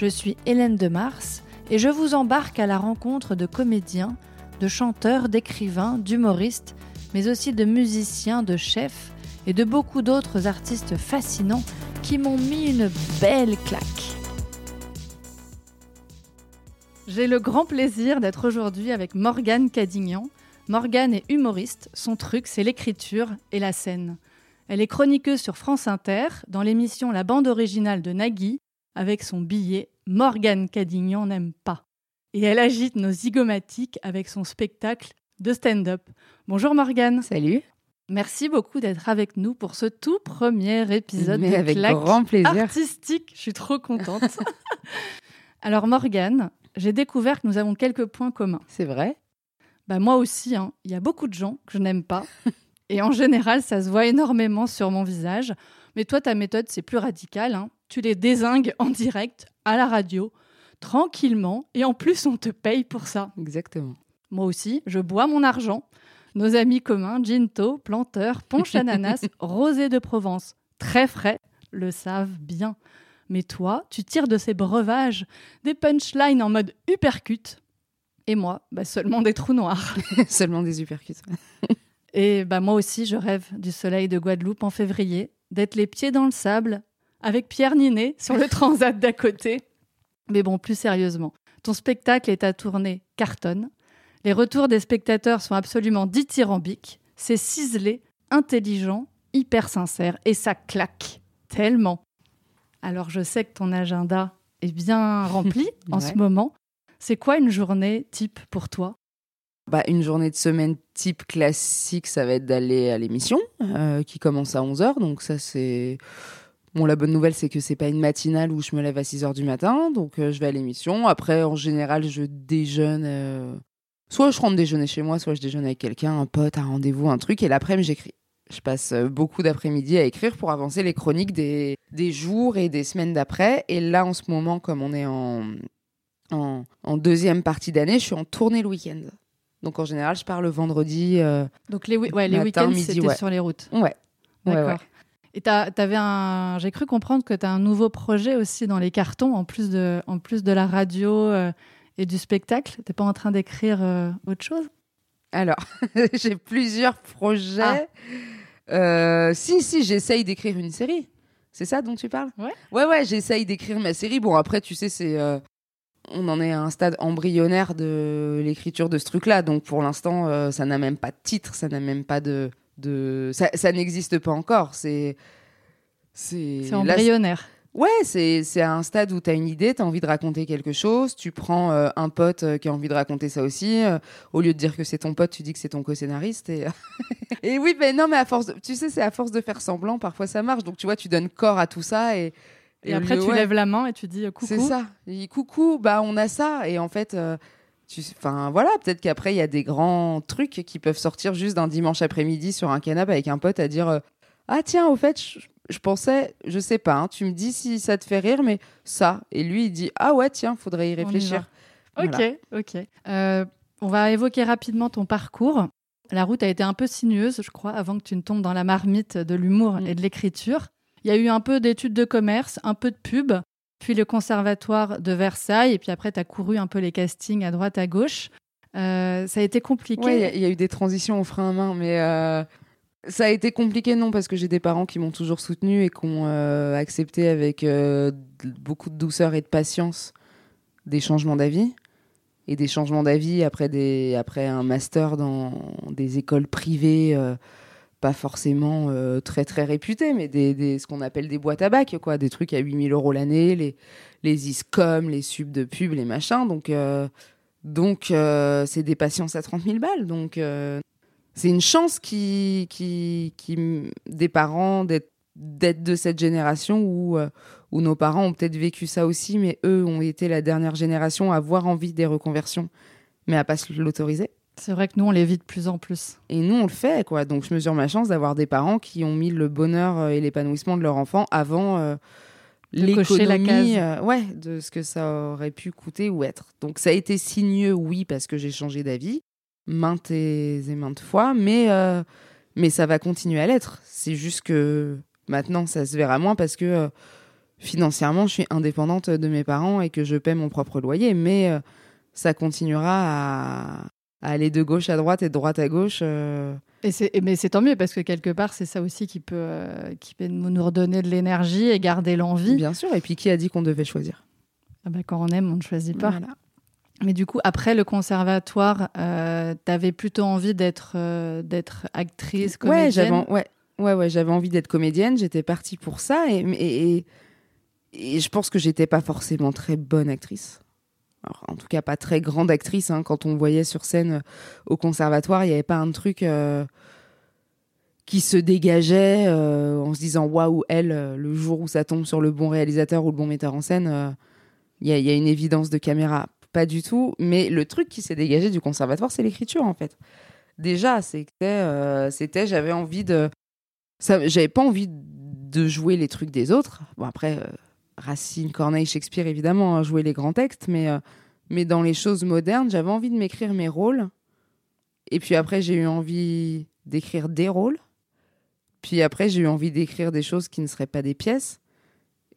Je suis Hélène de Mars et je vous embarque à la rencontre de comédiens, de chanteurs, d'écrivains, d'humoristes, mais aussi de musiciens, de chefs et de beaucoup d'autres artistes fascinants qui m'ont mis une belle claque. J'ai le grand plaisir d'être aujourd'hui avec Morgane Cadignan. Morgane est humoriste, son truc c'est l'écriture et la scène. Elle est chroniqueuse sur France Inter dans l'émission La bande originale de Nagui avec son billet Morgane Cadignan n'aime pas. Et elle agite nos zygomatiques avec son spectacle de stand-up. Bonjour Morgane. Salut. Merci beaucoup d'être avec nous pour ce tout premier épisode Mais de avec Claque grand plaisir. artistique. Je suis trop contente. Alors Morgane, j'ai découvert que nous avons quelques points communs. C'est vrai Bah moi aussi, hein. il y a beaucoup de gens que je n'aime pas. Et en général, ça se voit énormément sur mon visage. Mais toi, ta méthode, c'est plus radical. hein. Tu les désingues en direct, à la radio, tranquillement. Et en plus, on te paye pour ça. Exactement. Moi aussi, je bois mon argent. Nos amis communs, Ginto, Planteur, Ponche Ananas, Rosé de Provence, très frais, le savent bien. Mais toi, tu tires de ces breuvages des punchlines en mode uppercut. Et moi, bah, seulement des trous noirs. Seulement des uppercuts. Et bah, moi aussi, je rêve du soleil de Guadeloupe en février, d'être les pieds dans le sable, avec Pierre Ninet sur le transat d'à côté. Mais bon, plus sérieusement, ton spectacle est à tourner cartonne. Les retours des spectateurs sont absolument dithyrambiques. C'est ciselé, intelligent, hyper sincère, et ça claque tellement. Alors je sais que ton agenda est bien rempli en ce moment. C'est quoi une journée type pour toi? Bah, une journée de semaine type classique, ça va être d'aller à l'émission euh, qui commence à 11h. Donc ça, c'est... Bon, la bonne nouvelle, c'est que c'est pas une matinale où je me lève à 6h du matin. Donc euh, je vais à l'émission. Après, en général, je déjeune... euh, Soit je rentre déjeuner chez moi, soit je déjeune avec quelqu'un, un pote, un rendez-vous, un truc. Et l'après-midi, j'écris. Je passe euh, beaucoup d'après-midi à écrire pour avancer les chroniques des, des jours et des semaines d'après. Et là, en ce moment, comme on est en, en, en deuxième partie d'année, je suis en tournée le week-end. Donc en général, je pars le vendredi. euh, Donc les, ouais, les week-ends, c'était ouais. sur les routes. Ouais. Ouais, D'accord. ouais. Et t'avais un, j'ai cru comprendre que tu as un nouveau projet aussi dans les cartons, en plus de, en plus de la radio euh, et du spectacle. T'es pas en train d'écrire euh, autre chose? Alors, j'ai plusieurs projets. Ah. Euh, si, si, j'essaye d'écrire une série. C'est ça dont tu parles? Ouais. Ouais, ouais, j'essaye d'écrire ma série. Bon, après, tu sais, c'est. on en est à un stade embryonnaire de l'écriture de ce truc-là. Donc, pour l'instant, euh, ça n'a même pas de titre, ça n'a même pas de. De... Ça, ça n'existe pas encore. C'est. C'est embryonnaire. Ouais, c'est à un stade où tu as une idée, tu as envie de raconter quelque chose, tu prends euh, un pote euh, qui a envie de raconter ça aussi, euh, au lieu de dire que c'est ton pote, tu dis que c'est ton co-scénariste. Et, et oui, mais non, mais à force, de- tu sais, c'est à force de faire semblant, parfois ça marche. Donc tu vois, tu donnes corps à tout ça et, Et, après, tu ouais, lèves la main et tu dis coucou. C'est ça. Dit, coucou, bah on a ça. Et en fait, enfin voilà, peut-être qu'après il y a des grands trucs qui peuvent sortir juste d'un dimanche après-midi sur un canapé avec un pote à dire euh, ah tiens au fait je, je pensais je sais pas hein, tu me dis si ça te fait rire mais ça et lui il dit ah ouais tiens faudrait y réfléchir. Ok, ok. Euh, on va évoquer rapidement ton parcours. La route a été un peu sinueuse, je crois, avant que tu ne tombes dans la marmite de l'humour Mm. et de l'écriture. Il y a eu un peu d'études de commerce, un peu de pub, puis le conservatoire de Versailles, et puis après, tu as couru un peu les castings à droite, à gauche. Euh, ça a été compliqué. Ouais, il y a- eu des transitions au frein à main, mais euh, ça a été compliqué, non, parce que j'ai des parents qui m'ont toujours soutenu et qui ont euh, accepté avec beaucoup de douceur et de patience des changements d'avis. Et des changements d'avis après, après un master dans des écoles privées, pas forcément euh, très très réputées, mais des, des- ce qu'on appelle des boîtes à bac, quoi, des trucs à 8000 euros l'année, les, les ISCOM, les subs de pub, les machins. Donc. euh, donc, euh, c'est des patiences à 30 000 balles. Donc, c'est une chance qui, qui, qui des parents d'être de cette génération où, où nos parents ont peut-être vécu ça aussi, mais eux ont été la dernière génération à avoir envie des reconversions, mais à pas se l'autoriser. C'est vrai que nous, on les vit de plus en plus. Et nous, on le fait, quoi. Donc, je mesure ma chance d'avoir des parents qui ont mis le bonheur euh, et l'épanouissement de leur enfant avant euh, l'économie, euh, ouais, de ce que ça aurait pu coûter ou être. Donc, ça a été signeux, oui, parce que j'ai changé d'avis maintes et, maintes fois, mais mais ça va continuer à l'être. C'est juste que maintenant, ça se verra moins parce que financièrement, je suis indépendante de mes parents et que je paie mon propre loyer, mais ça continuera à, aller de gauche à droite et de droite à gauche. Euh. Et mais c'est tant mieux parce que quelque part, c'est ça aussi qui peut, euh, qui peut nous redonner de l'énergie et garder l'envie. Bien sûr. Et puis, qui a dit qu'on devait choisir? Ah bah, Quand on aime, on ne choisit pas. Mais du coup, après le conservatoire, euh, tu avais plutôt envie d'être d'être actrice, comédienne Ouais, j'avais ouais, ouais, ouais, j'avais envie d'être comédienne. J'étais partie pour ça. Et, et, et je pense que j'étais pas forcément très bonne actrice en tout cas pas très grande actrice. Hein, quand on voyait sur scène euh, au conservatoire, il n'y avait pas un truc euh, qui se dégageait euh, en se disant waouh, elle, le jour où ça tombe sur le bon réalisateur ou le bon metteur en scène, il y, a une évidence de caméra. Pas du tout. Mais le truc qui s'est dégagé du conservatoire, c'est l'écriture en fait. Déjà, c'était, c'était, j'avais envie de, j'avais pas envie de jouer les trucs des autres. Bon après Racine, Corneille, Shakespeare, évidemment, hein, jouer les grands textes, mais, euh, mais dans les choses modernes, j'avais envie de m'écrire mes rôles. Et puis après, j'ai eu envie d'écrire des rôles. Puis après, j'ai eu envie d'écrire des choses qui ne seraient pas des pièces.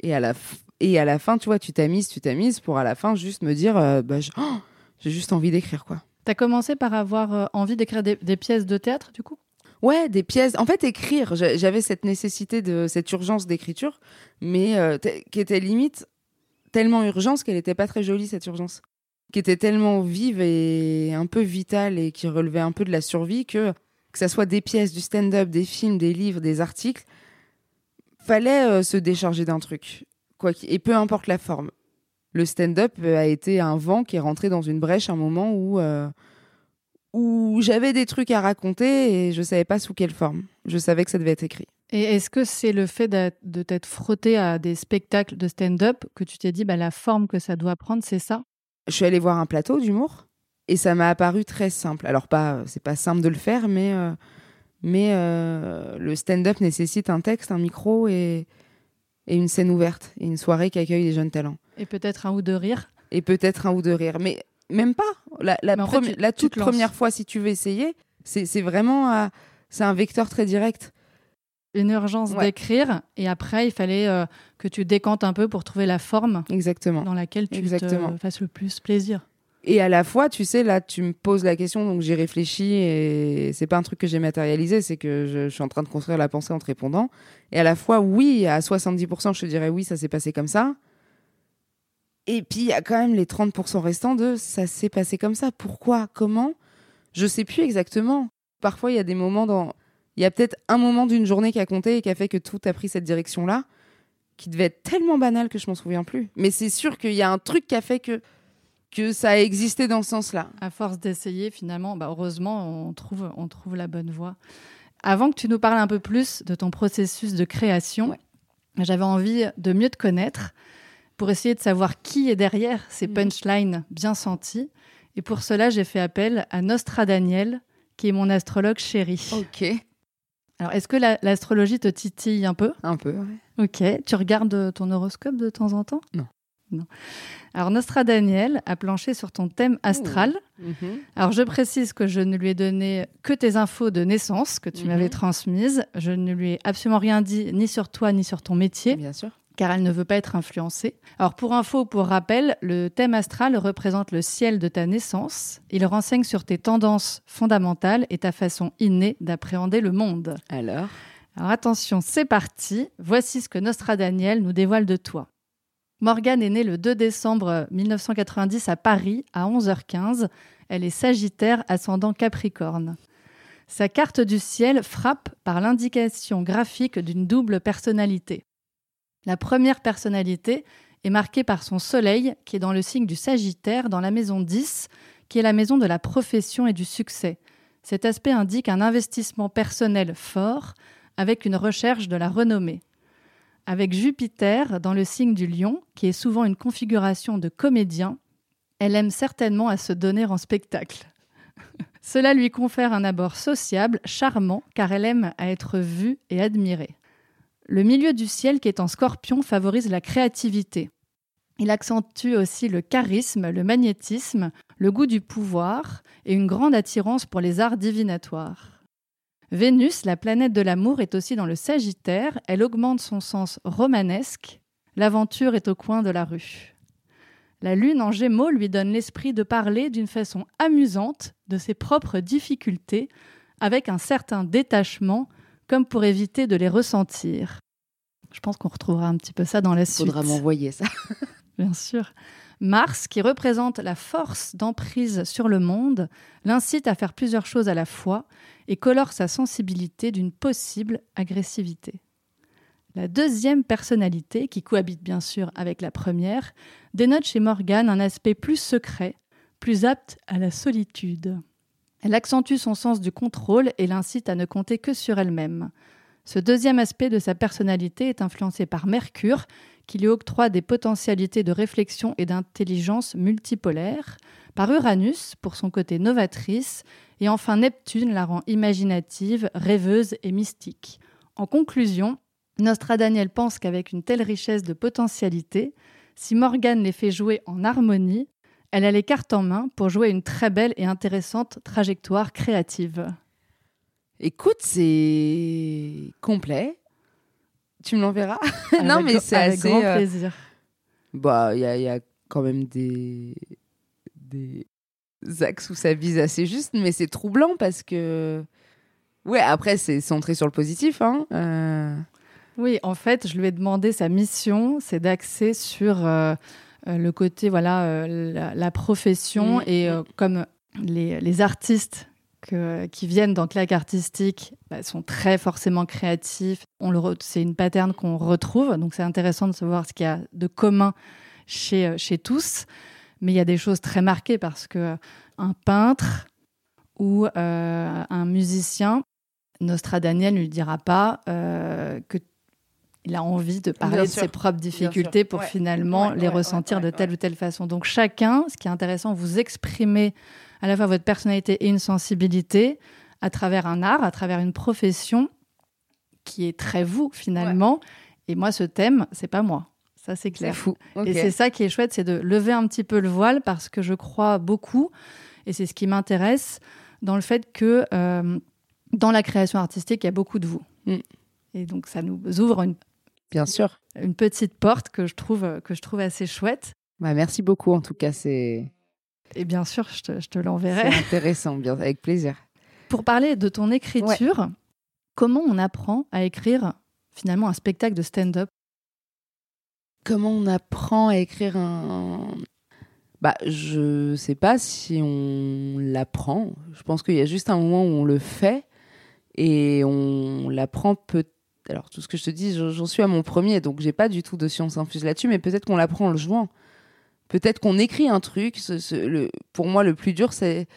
Et à la, et à la fin, tu vois, tu t'amuses, tu t'amuses pour à la fin juste me dire, euh, bah, oh, j'ai juste envie d'écrire, quoi. T'as commencé par avoir euh, envie d'écrire des, pièces de théâtre, du coup? Ouais, des pièces. En fait, écrire. J'avais cette nécessité de cette urgence d'écriture, mais euh, qui était limite tellement urgence qu'elle n'était pas très jolie cette urgence, qui était tellement vive et un peu vitale et qui relevait un peu de la survie que que ça soit des pièces, du stand-up, des films, des livres, des articles, fallait euh, se décharger d'un truc, quoi. Et peu importe la forme. Le stand-up a été un vent qui est rentré dans une brèche à un moment où euh, où j'avais des trucs à raconter et je savais pas sous quelle forme. Je savais que ça devait être écrit. Et est-ce que c'est le fait de t'être frotté à des spectacles de stand-up que tu t'es dit bah, la forme que ça doit prendre, c'est ça? Je suis allée voir un plateau d'humour et ça m'a apparu très simple. Alors pas, c'est pas simple de le faire, mais euh, mais euh, le stand-up nécessite un texte, un micro et et une scène ouverte et une soirée qui accueille des jeunes talents. Et peut-être un ou deux rires. Et peut-être un ou deux rires, mais même pas. La, la, la toute première fois, si tu veux essayer, c'est vraiment c'est un vecteur très direct. Une urgence d'écrire et après il fallait euh, que tu décantes un peu pour trouver la forme Exactement. dans laquelle tu Exactement. te fasses le plus plaisir. Et à la fois, tu sais, là, tu me poses la question, donc j'ai réfléchi et c'est pas un truc que j'ai matérialisé, c'est que je, je, suis en train de construire la pensée en te répondant. Et à la fois, oui, à 70%, je te dirais oui, ça s'est passé comme ça. Et puis, il y a quand même les 30% restants de ça s'est passé comme ça. Pourquoi Comment? Je sais plus exactement. Parfois, il y a des moments dans. Il y a peut-être un moment d'une journée qui a compté et qui a fait que tout a pris cette direction-là, qui devait être tellement banal que je m'en souviens plus. Mais c'est sûr qu'il y a un truc qui a fait que, que ça a existé dans ce sens-là. À force d'essayer, finalement, bah heureusement, on trouve, on trouve la bonne voie. Avant que tu nous parles un peu plus de ton processus de création, j'avais envie de mieux te connaître pour essayer de savoir qui est derrière ces mm. punchlines bien senties. Et pour cela, j'ai fait appel à Nostra Daniel, qui est mon astrologue chéri. Ok. Alors, est-ce que l'astrologie te titille un peu? Un peu, oui. Ok. Tu regardes ton horoscope de temps en temps? Non. Non. Alors, Nostra Daniel a planché sur ton thème astral. Mhm. Alors, je précise que je ne lui ai donné que tes infos de naissance que tu m'avais mhm. transmises. Je ne lui ai absolument rien dit ni sur toi ni sur ton métier. Bien sûr car elle ne veut pas être influencée. Alors pour info, pour rappel, le thème astral représente le ciel de ta naissance. Il renseigne sur tes tendances fondamentales et ta façon innée d'appréhender le monde. Alors? Alors attention, c'est parti. Voici ce que Nostra Daniel nous dévoile de toi. Morgane est née le 2 décembre 1990 à Paris à 11h15. Elle est Sagittaire ascendant Capricorne. Sa carte du ciel frappe par l'indication graphique d'une double personnalité. La première personnalité est marquée par son soleil, qui est dans le signe du Sagittaire, dans la maison 10, qui est la maison de la profession et du succès. Cet aspect indique un investissement personnel fort, avec une recherche de la renommée. Avec Jupiter dans le signe du lion, qui est souvent une configuration de comédien, elle aime certainement à se donner en spectacle. Cela lui confère un abord sociable, charmant, car elle aime à être vue et admirée. Le milieu du ciel qui est en scorpion favorise la créativité. Il accentue aussi le charisme, le magnétisme, le goût du pouvoir et une grande attirance pour les arts divinatoires. Vénus, la planète de l'amour, est aussi dans le Sagittaire, elle augmente son sens romanesque, l'aventure est au coin de la rue. La lune en gémeaux lui donne l'esprit de parler d'une façon amusante de ses propres difficultés, avec un certain détachement, comme pour éviter de les ressentir. Je pense qu'on retrouvera un petit peu ça dans la suite. Faudra m'envoyer ça. Bien sûr. Mars, qui représente la force d'emprise sur le monde, l'incite à faire plusieurs choses à la fois et colore sa sensibilité d'une possible agressivité. La deuxième personnalité, qui cohabite bien sûr avec la première, dénote chez Morgane un aspect plus secret, plus apte à la solitude. Elle accentue son sens du contrôle et l'incite à ne compter que sur elle-même. Ce deuxième aspect de sa personnalité est influencé par Mercure, qui lui octroie des potentialités de réflexion et d'intelligence multipolaires, par Uranus pour son côté novatrice, et enfin Neptune la rend imaginative, rêveuse et mystique. En conclusion, Nostradaniel pense qu'avec une telle richesse de potentialités, si Morgane les fait jouer en harmonie, elle a les cartes en main pour jouer une très belle et intéressante trajectoire créative. Écoute, c'est complet. Tu me l'enverras? Non, mais c'est avec assez. grand euh, plaisir. Bah, il y a, y a quand même des des axes où ça vise assez juste, mais c'est troublant parce que. Ouais, après, c'est centré sur le positif. Hein. euh, Oui, en fait, je lui ai demandé sa mission, c'est d'axer sur euh, le côté voilà euh, la, la profession Mm. et euh, comme les, les artistes que- qui viennent dans claque artistique bah, sont très forcément créatifs. On le c'est une pattern qu'on retrouve, donc c'est intéressant de savoir ce qu'il y a de commun chez euh, chez tous. Mais il y a des choses très marquées parce que un peintre ou euh, un musicien, Nostradaniel ne lui dira pas euh, que il a envie de parler Bien de sûr. ses propres difficultés pour Ouais. finalement Ouais, les ouais, ressentir de telle ou telle façon. Donc chacun, ce qui est intéressant, vous exprimez à la fois votre personnalité et une sensibilité à travers un art, à travers une profession qui est très vous finalement. Et moi, ce thème, c'est pas moi. Ça, c'est C'est clair. fou. Et c'est ça qui est chouette, c'est de lever un petit peu le voile parce que je crois beaucoup, et c'est ce qui m'intéresse, dans le fait que euh, dans la création artistique, il y a beaucoup de vous. Mm. Et donc ça nous ouvre une, Bien sûr. une petite porte que je trouve, que je trouve assez chouette. Bah, merci beaucoup. En tout cas, c'est Et bien sûr, je te, je te c'est l'enverrai. intéressant. Bien, avec plaisir. Pour parler de ton écriture, comment on apprend à écrire finalement un spectacle de stand-up? Comment on apprend à écrire un. Bah, je sais pas si on l'apprend. Je pense qu'il y a juste un moment où on le fait et on l'apprend peut. Alors, tout ce que je te dis, j'en suis à mon premier, donc j'ai pas du tout de science infuse là-dessus, mais peut-être qu'on l'apprend en le jouant. Peut-être qu'on écrit un truc. pour moi, le plus dur, c'est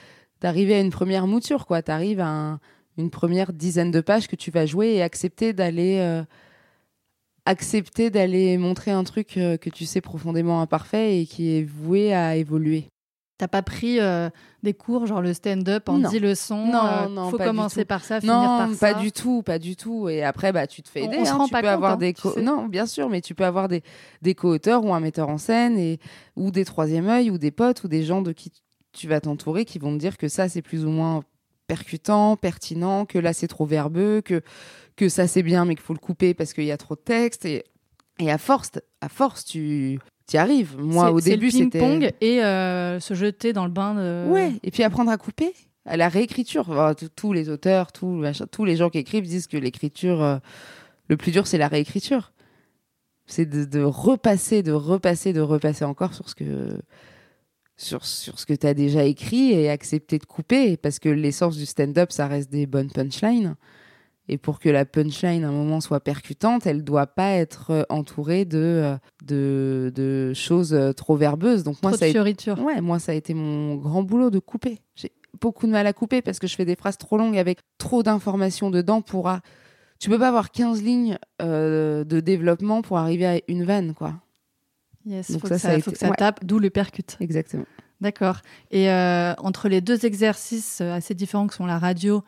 d'arriver à une première mouture, quoi. T'arrives à un- une première dizaine de pages que tu vas jouer et accepter d'aller. euh, accepter d'aller montrer un truc euh, que tu sais profondément imparfait et qui est voué à évoluer. T'as pas pris euh, des cours, genre le stand-up en Non. 10 leçons Non, euh, non, faut pas du commencer par ça, finir Non, par pas ça. du tout, pas du tout. Et après, bah, tu te fais On- aider. on se hein. rend tu pas peux compte, avoir hein, des tu sais. non, bien sûr, mais tu peux avoir des, des co-auteurs ou un metteur en scène et ou des troisième œil ou des potes ou des gens de qui tu vas t'entourer qui vont te dire que ça c'est plus ou moins percutant, pertinent, que là c'est trop verbeux, que que ça c'est bien mais qu'il faut le couper parce qu'il y a trop de texte et et à force, à force tu y arrives. Moi au début c'était ping-pong et euh, se jeter dans le bain de. Ouais, et puis apprendre à couper, à la réécriture. Enfin, tous les auteurs, tous, machin, tous les gens qui écrivent disent que l'écriture, euh, le plus dur, c'est la réécriture. C'est de, de repasser, de repasser, de repasser encore sur ce que sur, sur ce que tu as déjà écrit et accepter de couper parce que l'essence du stand-up ça reste des bonnes punchlines et pour que la punchline à un moment soit percutante elle doit pas être euh, entourée de euh, de, de choses euh, trop verbeuses donc moi Trop ça a de été- fioritures. Ouais, moi, ça a été mon grand boulot de couper. J'ai beaucoup de mal à couper parce que je fais des phrases trop longues avec trop d'informations dedans pour, ah, tu peux pas avoir 15 lignes euh, de développement pour arriver à une vanne, quoi. Yes, Donc faut ça, que ça ça, a faut été- que ça ouais. tape, d'où le percute. Exactement. D'accord. Et euh, entre les deux exercices assez différents que sont la radio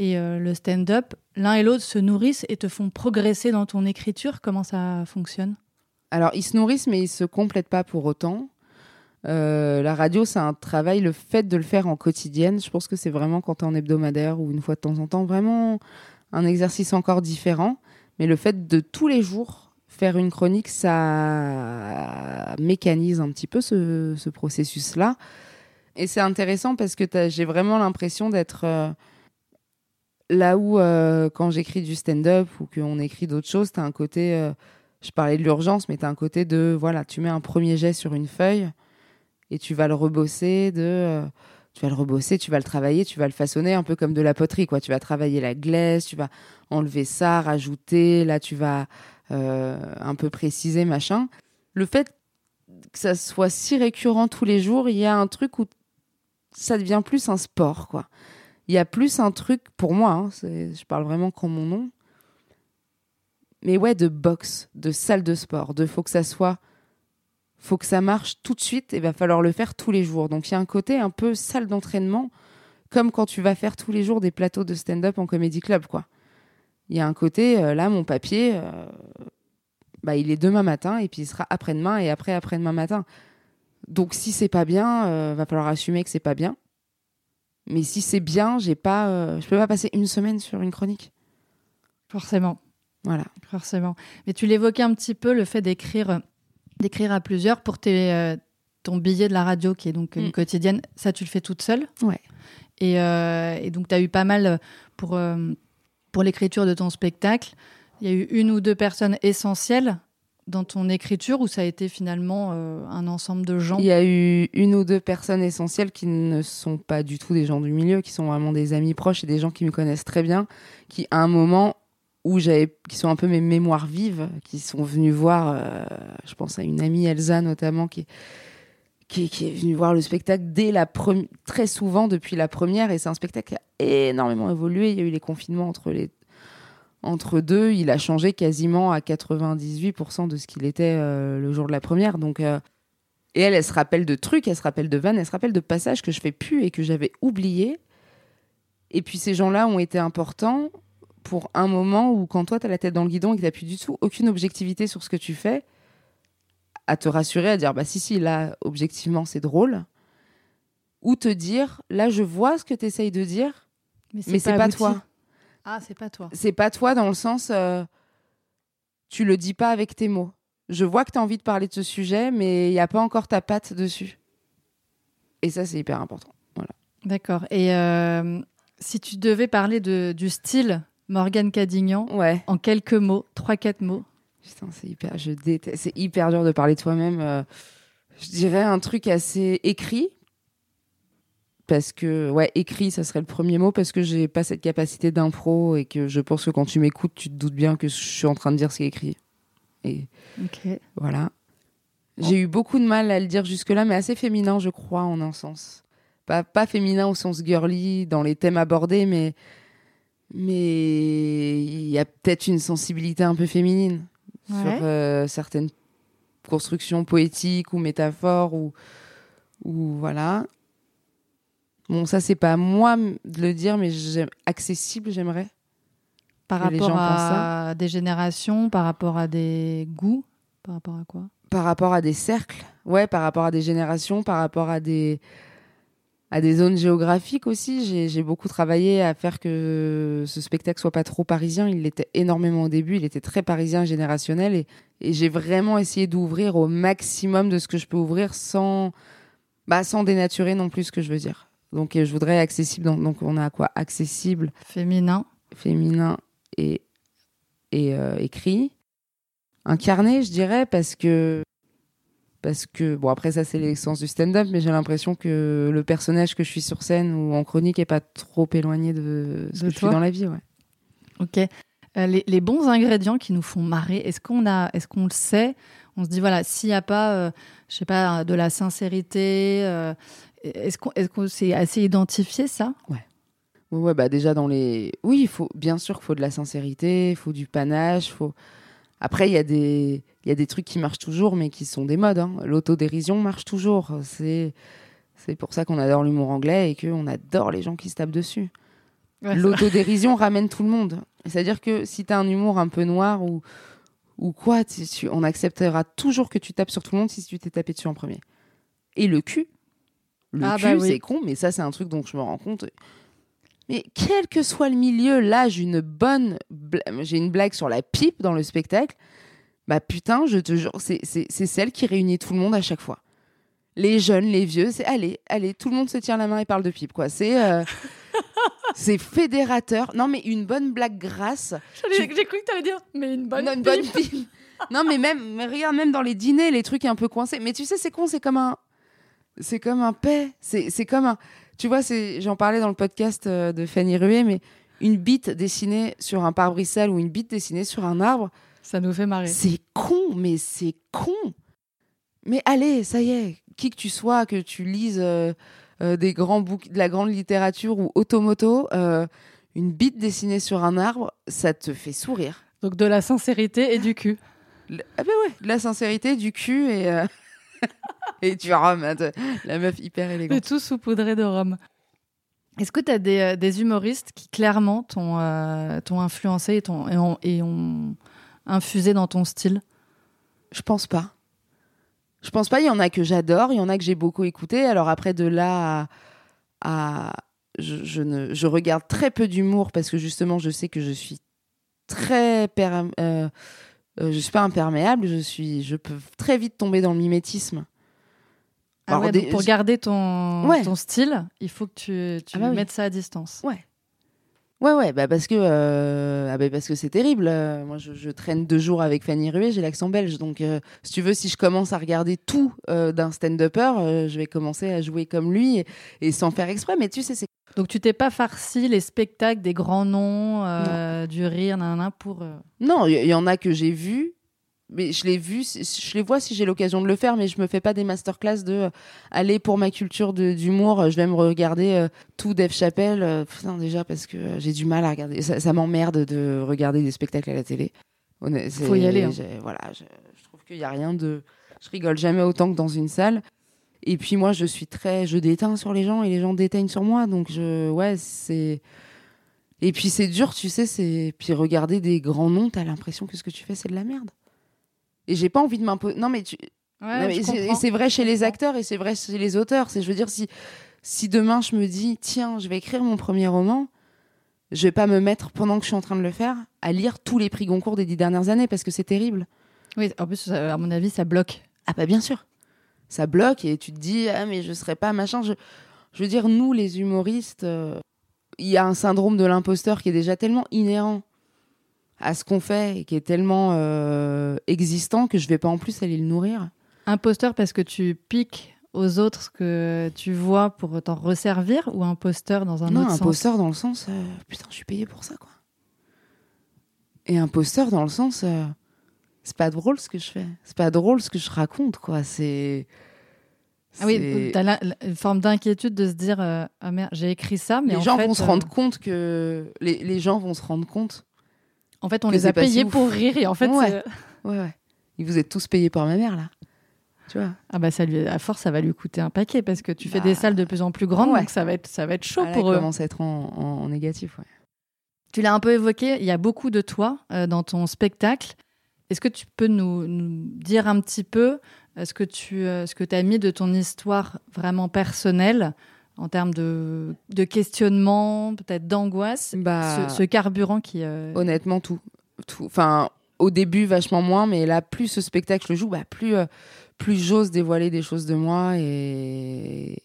et euh, le stand-up, l'un et l'autre se nourrissent et te font progresser dans ton écriture. Comment ça fonctionne? Alors, ils se nourrissent, mais ils se complètent pas pour autant. Euh, la radio, c'est un travail. Le fait de le faire en quotidienne, je pense que c'est vraiment quand tu es en hebdomadaire ou une fois de temps en temps, vraiment un exercice encore différent. Mais le fait de tous les jours faire une chronique, ça mécanise un petit peu ce, ce processus-là. Et c'est intéressant parce que j'ai vraiment l'impression d'être euh, là où, euh, quand j'écris du stand-up ou qu'on écrit d'autres choses, tu as un côté. euh, je parlais de l'urgence, mais tu as un côté de. Voilà, tu mets un premier jet sur une feuille et tu vas le rebosser de. euh, tu vas le rebosser, tu vas le travailler, tu vas le façonner un peu comme de la poterie, quoi. Tu vas travailler la glaise, tu vas enlever ça, rajouter, là tu vas un peu préciser, machin. Le fait que ça soit si récurrent tous les jours, il y a un truc où ça devient plus un sport, quoi. Il y a plus un truc, pour moi, hein, je parle vraiment qu'en mon nom, mais ouais, de boxe, de salle de sport, de faut que ça soit, faut que ça marche tout de suite, et va falloir le faire tous les jours. Donc il y a un côté un peu salle d'entraînement, comme quand tu vas faire tous les jours des plateaux de stand-up en comédie club, quoi. Il y a un côté, euh, là, mon papier, euh, bah, il est demain matin, et puis il sera après-demain, et après après-demain matin. Donc si c'est pas bien, euh, va falloir assumer que c'est pas bien. Mais si c'est bien, j'ai pas, euh, je peux pas passer une semaine sur une chronique. Forcément. Voilà. Forcément. Mais tu l'évoquais un petit peu, le fait d'écrire, d'écrire à plusieurs pour tes, euh, ton billet de la radio, qui est donc une Mm. quotidienne. Ça, tu le fais toute seule Ouais. Et, euh, et donc, tu as eu pas mal pour, pour l'écriture de ton spectacle. Il y a eu une ou deux personnes essentielles dans ton écriture ou ça a été finalement euh, un ensemble de gens? Il y a eu une ou deux personnes essentielles qui ne sont pas du tout des gens du milieu, qui sont vraiment des amis proches et des gens qui me connaissent très bien, qui à un moment où j'avais, qui sont un peu mes mémoires vives, qui sont venus voir, euh, je pense à une amie Elsa notamment, qui, qui, qui est venue voir le spectacle dès la première, très souvent depuis la première, et c'est un spectacle qui a énormément évolué. Il y a eu les confinements entre les entre deux, il a changé quasiment à 98% de ce qu'il était euh, le jour de la première. Donc, euh, et elle, elle se rappelle de trucs, elle se rappelle de vannes, elle se rappelle de passages que je fais plus et que j'avais oubliés. Et puis ces gens-là ont été importants pour un moment où, quand toi, tu as la tête dans le guidon et que tu plus du tout aucune objectivité sur ce que tu fais, à te rassurer, à dire, bah si, si, là, objectivement, c'est drôle. Ou te dire, là, je vois ce que tu essayes de dire, mais c'est pas toi. Ah, c'est pas toi. C'est pas toi dans le sens, euh, tu le dis pas avec tes mots. Je vois que tu as envie de parler de ce sujet, mais il n'y a pas encore ta patte dessus. Et ça, c'est hyper important. Voilà. D'accord. Et euh, si tu devais parler de, du style Morgane Cadignan Ouais. en quelques mots, trois, quatre mots. Putain, c'est hyper, je déteste. C'est hyper dur de parler de toi-même. euh, je dirais un truc assez écrit. Parce que, ouais, écrit, ça serait le premier mot, parce que j'ai pas cette capacité d'impro et que je pense que quand tu m'écoutes, tu te doutes bien que je suis en train de dire ce qui est écrit. Et. Voilà. J'ai eu beaucoup de mal à le dire jusque-là, mais assez féminin, je crois, en un sens. Pas, pas féminin au sens girly dans les thèmes abordés, mais mais il y a peut-être une sensibilité un peu féminine Ouais. sur euh, certaines constructions poétiques ou métaphores ou ou voilà. Bon, ça c'est pas à moi de le dire, mais accessible, j'aimerais. Par les rapport gens à des générations, par rapport à des goûts, par rapport à quoi? Par rapport à des cercles, ouais, par rapport à des générations, par rapport à des à des zones géographiques aussi. J'ai j'ai beaucoup travaillé à faire que ce spectacle soit pas trop parisien. Il l'était énormément au début. Il était très parisien, générationnel, et, et j'ai vraiment essayé d'ouvrir au maximum de ce que je peux ouvrir sans bah, sans dénaturer non plus ce que je veux dire. Donc euh, je voudrais accessible. Donc, donc on a quoi? Accessible, Féminin. féminin et, et euh, écrit. Incarné, je dirais, parce que. Parce que, bon, après, ça, c'est l'essence du stand-up, mais j'ai l'impression que le personnage que je suis sur scène ou en chronique est pas trop éloigné de ce De que je toi? suis dans la vie, ouais. Ok. Euh, les, les bons ingrédients qui nous font marrer, est-ce qu'on a, est-ce qu'on le sait? On se dit voilà, s'il n'y a pas, euh, je sais pas, de la sincérité, euh, est-ce qu'on, qu'on c'est assez identifié ça? Ouais, bah déjà dans les. Oui, il faut bien sûr qu'il faut de la sincérité, il faut du panache, faut. Après, il y a des il y a des trucs qui marchent toujours, mais qui sont des modes. Hein. L'autodérision marche toujours. C'est c'est pour ça qu'on adore l'humour anglais et qu'on adore les gens qui se tapent dessus. L'autodérision ramène tout le monde. C'est-à-dire que si tu as un humour un peu noir ou ou quoi, tu, on acceptera toujours que tu tapes sur tout le monde si tu t'es tapé dessus en premier. Et le cul. Le ah cul, bah c'est con, mais ça, c'est un truc dont je me rends compte. Mais quel que soit le milieu, là, j'ai une bonne. J'ai une blague sur la pipe dans le spectacle. Bah putain, je te jure, c'est celle qui réunit tout le monde à chaque fois. Les jeunes, les vieux, c'est allez, allez, tout le monde se tient la main et parle de pipe, quoi. C'est. Euh, c'est fédérateur. Non, mais une bonne blague grasse. J'ai cru que tu allais dire, mais une bonne, non, bonne pipe. non, mais même, mais regarde, même dans les dîners, les trucs un peu coincés. Mais tu sais, c'est con, c'est comme un. C'est comme un paix. C'est comme un. Tu vois, j'en parlais dans le podcast euh, de Fanny Rué, mais une bite dessinée sur un pare-brise ou une bite dessinée sur un arbre. Ça nous fait marrer. C'est con, mais c'est con. Mais allez, ça y est, qui que tu sois, que tu lises. Euh, euh, des grands boucs, de la grande littérature ou automoto, euh, une bite dessinée sur un arbre, ça te fait sourire. Donc de la sincérité et du cul. ah ben ouais, de la sincérité, du cul et, et du rhum. Hein, la meuf hyper élégante. Et tout saupoudré de rhum. Est-ce que tu as des, des, humoristes qui clairement t'ont influencé et, et, ont, et ont infusé dans ton style? Je pense pas. Je pense pas. Il y en a que j'adore, il y en a que j'ai beaucoup écouté. Alors après, de là à, je, ne, je regarde très peu d'humour parce que justement, je sais que je suis très euh, euh, je suis pas imperméable. Je suis, je peux très vite tomber dans le mimétisme. Ah pour garder ton, ton style, il faut que tu, tu ah bah mettes ça à distance. Ouais. Ouais, ouais, bah parce que euh, ah bah parce que c'est terrible. Euh, moi, je, traîne deux jours avec Fanny Rué, j'ai l'accent belge, donc euh, si tu veux, si je commence à regarder tout d'un stand-upper, je vais commencer à jouer comme lui et, sans faire exprès. Mais tu sais, c'est donc tu t'es pas farci les spectacles des grands noms, du rire, nanana, pour. Non, il y, en a que j'ai vus mais je vu, je les vois si j'ai l'occasion de le faire, mais je me fais pas des masterclass de euh, aller pour ma culture d'humour, euh, je vais me regarder euh, tout Dave Chappelle, putain déjà parce que j'ai du mal à regarder, ça, m'emmerde de regarder des spectacles à la télé. Faut y aller. Hein. Voilà, je, trouve qu'il y a rien de, je rigole jamais autant que dans une salle. Et puis moi, je suis très, je déteins sur les gens et les gens déteignent sur moi, donc je, ouais, c'est. Et puis c'est dur, tu sais, c'est puis regarder des grands noms, t'as l'impression que ce que tu fais c'est de la merde. Et j'ai pas envie de m'imposer. Non, mais, tu... c'est vrai chez les acteurs et c'est vrai chez les auteurs. C'est, je veux dire, si, si demain je me dis, tiens, je vais écrire mon premier roman, je vais pas me mettre, pendant que je suis en train de le faire, à lire tous les prix Goncourt des dix dernières années parce que c'est terrible. Oui, en plus, à mon avis, ça bloque. Ah, bah, bien sûr. Ça bloque et tu te dis, ah, mais je serais pas machin. Je, je veux dire, nous, les humoristes, euh, il y a un syndrome de l'imposteur qui est déjà tellement inhérent à ce qu'on fait et qui est tellement euh, existant que je vais pas en plus aller le nourrir. Imposteur parce que tu piques aux autres ce que tu vois pour t'en resservir ou imposteur dans un autre sens? Non, imposteur dans le sens euh, putain, je suis payé pour ça quoi. Et imposteur dans le sens c'est pas drôle ce que je fais, c'est pas drôle ce que je raconte quoi, c'est ah oui, t'as une forme d'inquiétude de se dire ah merde, j'ai écrit ça, mais les gens vont se rendre compte que les, les gens vont se rendre compte en fait, on les a payés pour rire et en fait, ouais. ouais, ouais. Ils vous êtes tous payés par ma mère là. Tu vois ah bah ça lui, à force, ça va lui coûter un paquet parce que tu fais des bah, salles de plus en plus grandes, donc ça va être, ça va être chaud ah, pour eux. commence à être en, en, négatif, ouais. Tu l'as un peu évoqué, il y a beaucoup de toi euh, dans ton spectacle. Est-ce que tu peux nous, nous, dire un petit peu euh, ce que tu euh, ce que as mis de ton histoire vraiment personnelle en termes de, de questionnement, peut-être d'angoisse, bah, ce, carburant qui... Euh, honnêtement, tout. tout. Enfin, au début, vachement moins, mais là, plus ce spectacle joue, bah, plus, euh, plus j'ose dévoiler des choses de moi et,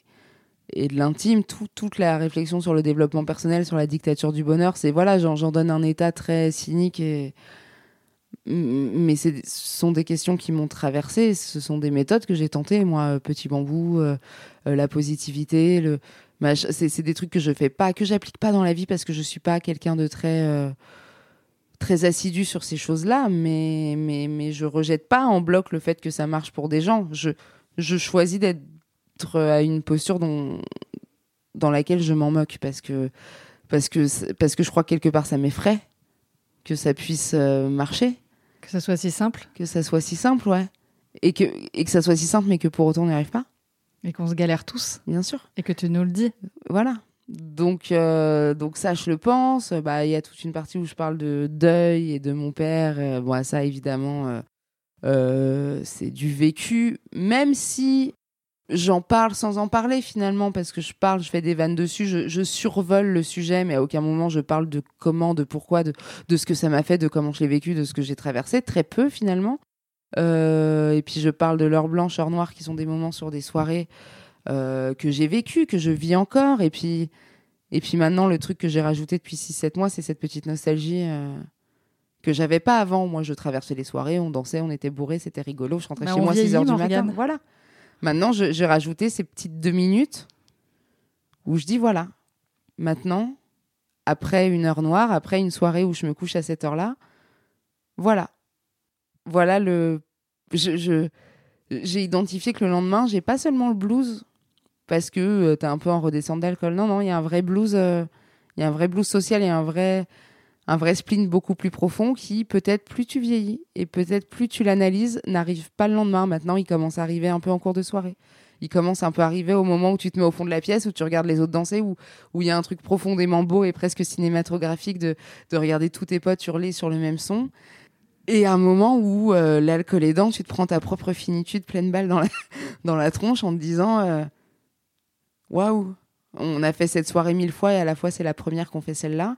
et de l'intime. Tout, toute la réflexion sur le développement personnel, sur la dictature du bonheur, c'est voilà, j'en donne un état très cynique et mais ce sont des questions qui m'ont traversé, ce sont des méthodes que j'ai tentées, moi, petit bambou, euh, euh, la positivité, c'est des trucs que je fais pas, que j'applique pas dans la vie parce que je suis pas quelqu'un de très euh, très assidu sur ces choses-là, mais, mais mais je rejette pas en bloc le fait que ça marche pour des gens. Je je choisis d'être à une posture dont, dans laquelle je m'en moque parce que parce que, parce que je crois que quelque part ça m'effraie que ça puisse euh, marcher. Que ça soit si simple Que ça soit si simple, ouais. Et que, et que ça soit si simple, mais que pour autant on n'y arrive pas. Et qu'on se galère tous. Bien sûr. Et que tu nous le dis. Voilà. Donc, euh, donc ça, je le pense. Bah, il y a toute une partie où je parle de deuil et de mon père. Euh, bon, ça, évidemment, c'est du vécu. Même si j'en parle sans en parler finalement parce que je parle, je fais des vannes dessus, je, survole le sujet, mais à aucun moment je parle de comment, de pourquoi, de, de ce que ça m'a fait, de comment je l'ai vécu, de ce que j'ai traversé, très peu finalement. Euh, et puis je parle de l'heure blanche, heure noire, qui sont des moments sur des soirées euh, que j'ai vécu, que je vis encore. Et puis, et puis maintenant, le truc que j'ai rajouté depuis 6-7 mois, c'est cette petite nostalgie. Euh, que j'avais pas avant. Moi, je traversais les soirées, on dansait, on était bourrés, c'était rigolo. Je rentrais bah, chez moi à 6 h du matin. Voilà. Maintenant, j'ai rajouté ces petites deux minutes où je dis voilà, maintenant, après une heure noire, après une soirée où je me couche à cette heure-là, voilà. Voilà le. J'ai identifié que le lendemain, j'ai pas seulement le blues parce que euh, tu es un peu en redescente d'alcool. Non, non, il y a un vrai blues. Euh, il y a un vrai blues social et un vrai un vrai spleen beaucoup plus profond qui, peut-être plus tu vieillis et peut-être plus tu l'analyses, n'arrive pas le lendemain. Maintenant, il commence à arriver un peu en cours de soirée. Il commence un peu à arriver au moment où tu te mets au fond de la pièce, où tu regardes les autres danser, où il y a un truc profondément beau et presque cinématographique de, de regarder tous tes potes hurler sur le même son. Et un moment où euh, l'alcool aidant, tu te prends ta propre finitude pleine balle dans la, dans la tronche en te disant euh, Waouh, on a fait cette soirée mille fois et à la fois c'est la première qu'on fait celle-là.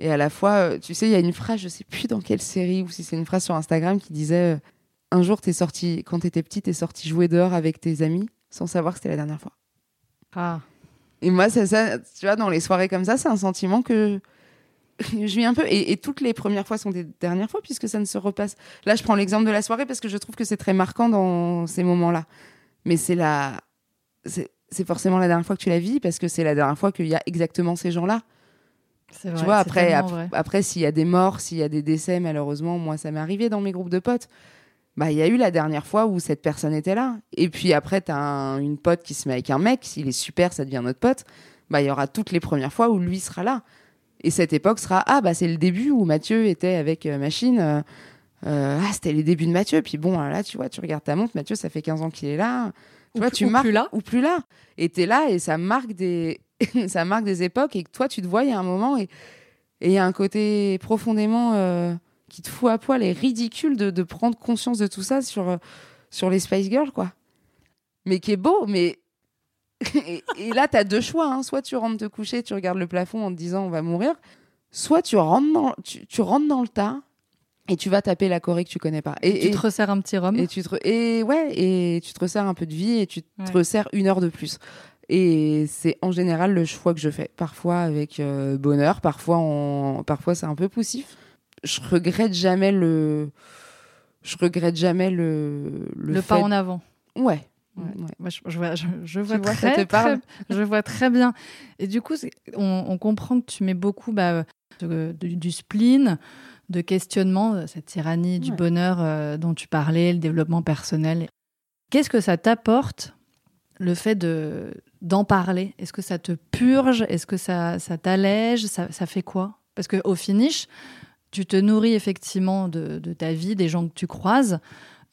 Et à la fois, euh, tu sais, il y a une phrase, je sais plus dans quelle série, ou si c'est une phrase sur Instagram qui disait euh, Un jour, t'es sorti, quand t'étais petite, t'es sorti jouer dehors avec tes amis sans savoir que c'était la dernière fois. Ah. Et moi, ça, ça, tu vois, dans les soirées comme ça, c'est un sentiment que je vis un peu. Et, toutes les premières fois sont des dernières fois, puisque ça ne se repasse. Là, je prends l'exemple de la soirée parce que je trouve que c'est très marquant dans ces moments-là. Mais c'est la. C'est forcément la dernière fois que tu la vis parce que c'est la dernière fois qu'il y a exactement ces gens-là. Vrai, tu vois, après, après, s'il y a des morts, s'il y a des décès, malheureusement, moi, ça m'est arrivé dans mes groupes de potes. Bah, il y a eu la dernière fois où cette personne était là. Et puis après, tu as une pote qui se met avec un mec, s'il est super, ça devient notre pote. Bah, il y aura toutes les premières fois où lui sera là. Et cette époque sera, ah, bah, c'est le début où Mathieu était avec euh, Machine. Euh, euh, ah, c'était les débuts de Mathieu. Puis bon, là, tu vois, tu regardes ta montre, Mathieu, ça fait 15 ans qu'il est là. Tu vois, tu marques. Plus là. Ou plus là. Et t'es là et ça marque des ça marque des époques et que toi, tu te vois, il y a un moment et il y a un côté profondément euh, qui te fout à poil et ridicule de, de, prendre conscience de tout ça sur, euh, sur les Spice Girls, quoi. Mais qui est beau, mais. et, là, tu as deux choix. Hein. Soit tu rentres te coucher, tu regardes le plafond en te disant on va mourir, soit tu rentres dans, tu, rentres dans le tas et tu vas taper la Corée que tu connais pas. Et, tu te resserres un petit rhum. Et tu te, et ouais, et tu te resserres un peu de vie et tu te resserres une heure de plus. Et c'est en général le choix que je fais. Parfois avec euh, bonheur, parfois, en... parfois c'est un peu poussif. Je regrette jamais le. Je regrette jamais le. Le, pas en avant. Ouais. Moi, je, vois, je, vois très, je vois très bien. Et du coup, on, comprend que tu mets beaucoup bah, du spleen, de questionnement, cette tyrannie du bonheur euh, dont tu parlais, le développement personnel. Qu'est-ce que ça t'apporte le fait de d'en parler Est-ce que ça te purge? Est-ce que ça, ça t'allège? Ça, ça, fait quoi? Parce qu'au finish, tu te nourris effectivement de, de, ta vie, des gens que tu croises.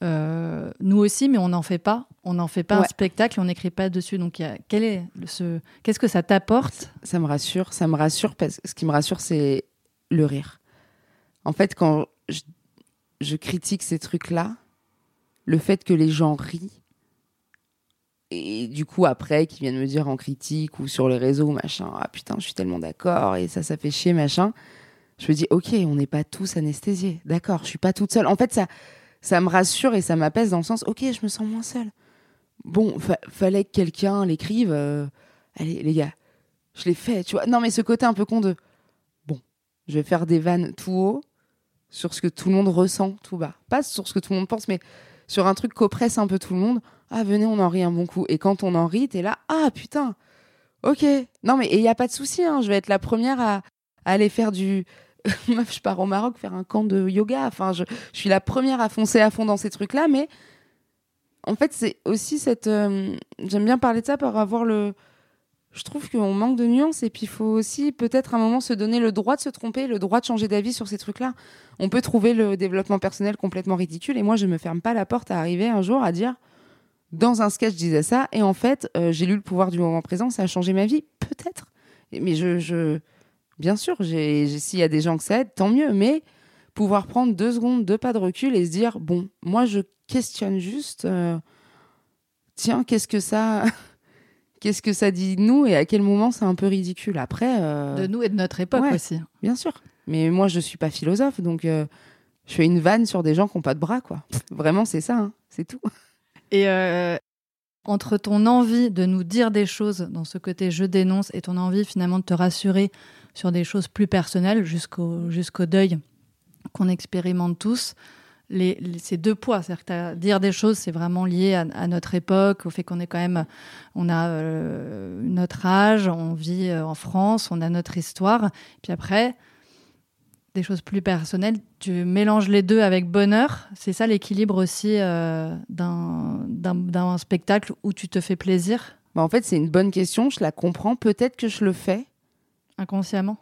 Euh, nous aussi, mais on n'en fait pas. On n'en fait pas un spectacle, on n'écrit pas dessus. Donc, y a, quel est ce, qu'est-ce que ça t'apporte? Ça me rassure. Ça me rassure parce que ce qui me rassure, c'est le rire. En fait, quand je, je critique ces trucs-là, le fait que les gens rient, et du coup après qui viennent me dire en critique ou sur les réseaux machin ah putain je suis tellement d'accord et ça ça fait chier machin. Je me dis ok on n'est pas tous anesthésiés. D'accord je suis pas toute seule. En fait ça ça me rassure et ça m'apaise dans le sens ok je me sens moins seule. Bon fallait que quelqu'un l'écrive euh, allez les gars je l'ai fait tu vois. Non mais ce côté un peu con de bon je vais faire des vannes tout haut sur ce que tout le monde ressent tout bas. Pas sur ce que tout le monde pense mais sur un truc qu'oppresse un peu tout le monde. Ah, venez, on en rit un bon coup. Et quand on en rit, t'es là, ah putain, ok. Non, mais il n'y a pas de souci, hein, je vais être la première à, aller faire du. Meuf, je pars au Maroc faire un camp de yoga. Enfin, je, suis la première à foncer à fond dans ces trucs-là, mais en fait, c'est aussi cette. Euh, j'aime bien parler de ça pour avoir le. je trouve qu'on manque de nuances et puis il faut aussi peut-être à un moment se donner le droit de se tromper, le droit de changer d'avis sur ces trucs-là. On peut trouver le développement personnel complètement ridicule et moi je me ferme pas la porte à arriver un jour à dire dans un sketch je disais ça et en fait euh, j'ai lu le pouvoir du moment présent, ça a changé ma vie, peut-être. Mais je, je, bien sûr, s'il y a des gens que ça aide, tant mieux. Mais pouvoir prendre deux secondes, deux pas de recul et se dire bon, moi je questionne juste. Euh, tiens, qu'est-ce que ça qu'est-ce que ça dit de nous et à quel moment c'est un peu ridicule. Après. Euh, de nous et de notre époque aussi. Bien sûr. Mais moi, je suis pas philosophe, donc euh, je fais une vanne sur des gens qui n'ont pas de bras, quoi. Vraiment, c'est ça, hein. c'est tout. Et euh, entre ton envie de nous dire des choses dans ce côté je dénonce et ton envie finalement de te rassurer sur des choses plus personnelles jusqu'au jusqu'au deuil qu'on expérimente tous, les, ces deux poids. C'est-à-dire dire des choses, c'est vraiment lié à, notre époque, au fait qu'on est quand même, on a euh, notre âge, on vit euh, en France, on a notre histoire. Puis après, des choses plus personnelles, tu mélanges les deux avec bonheur. C'est ça l'équilibre aussi euh, d'un spectacle où tu te fais plaisir? Bah en fait, c'est une bonne question. Je la comprends. Peut-être que je le fais. Inconsciemment?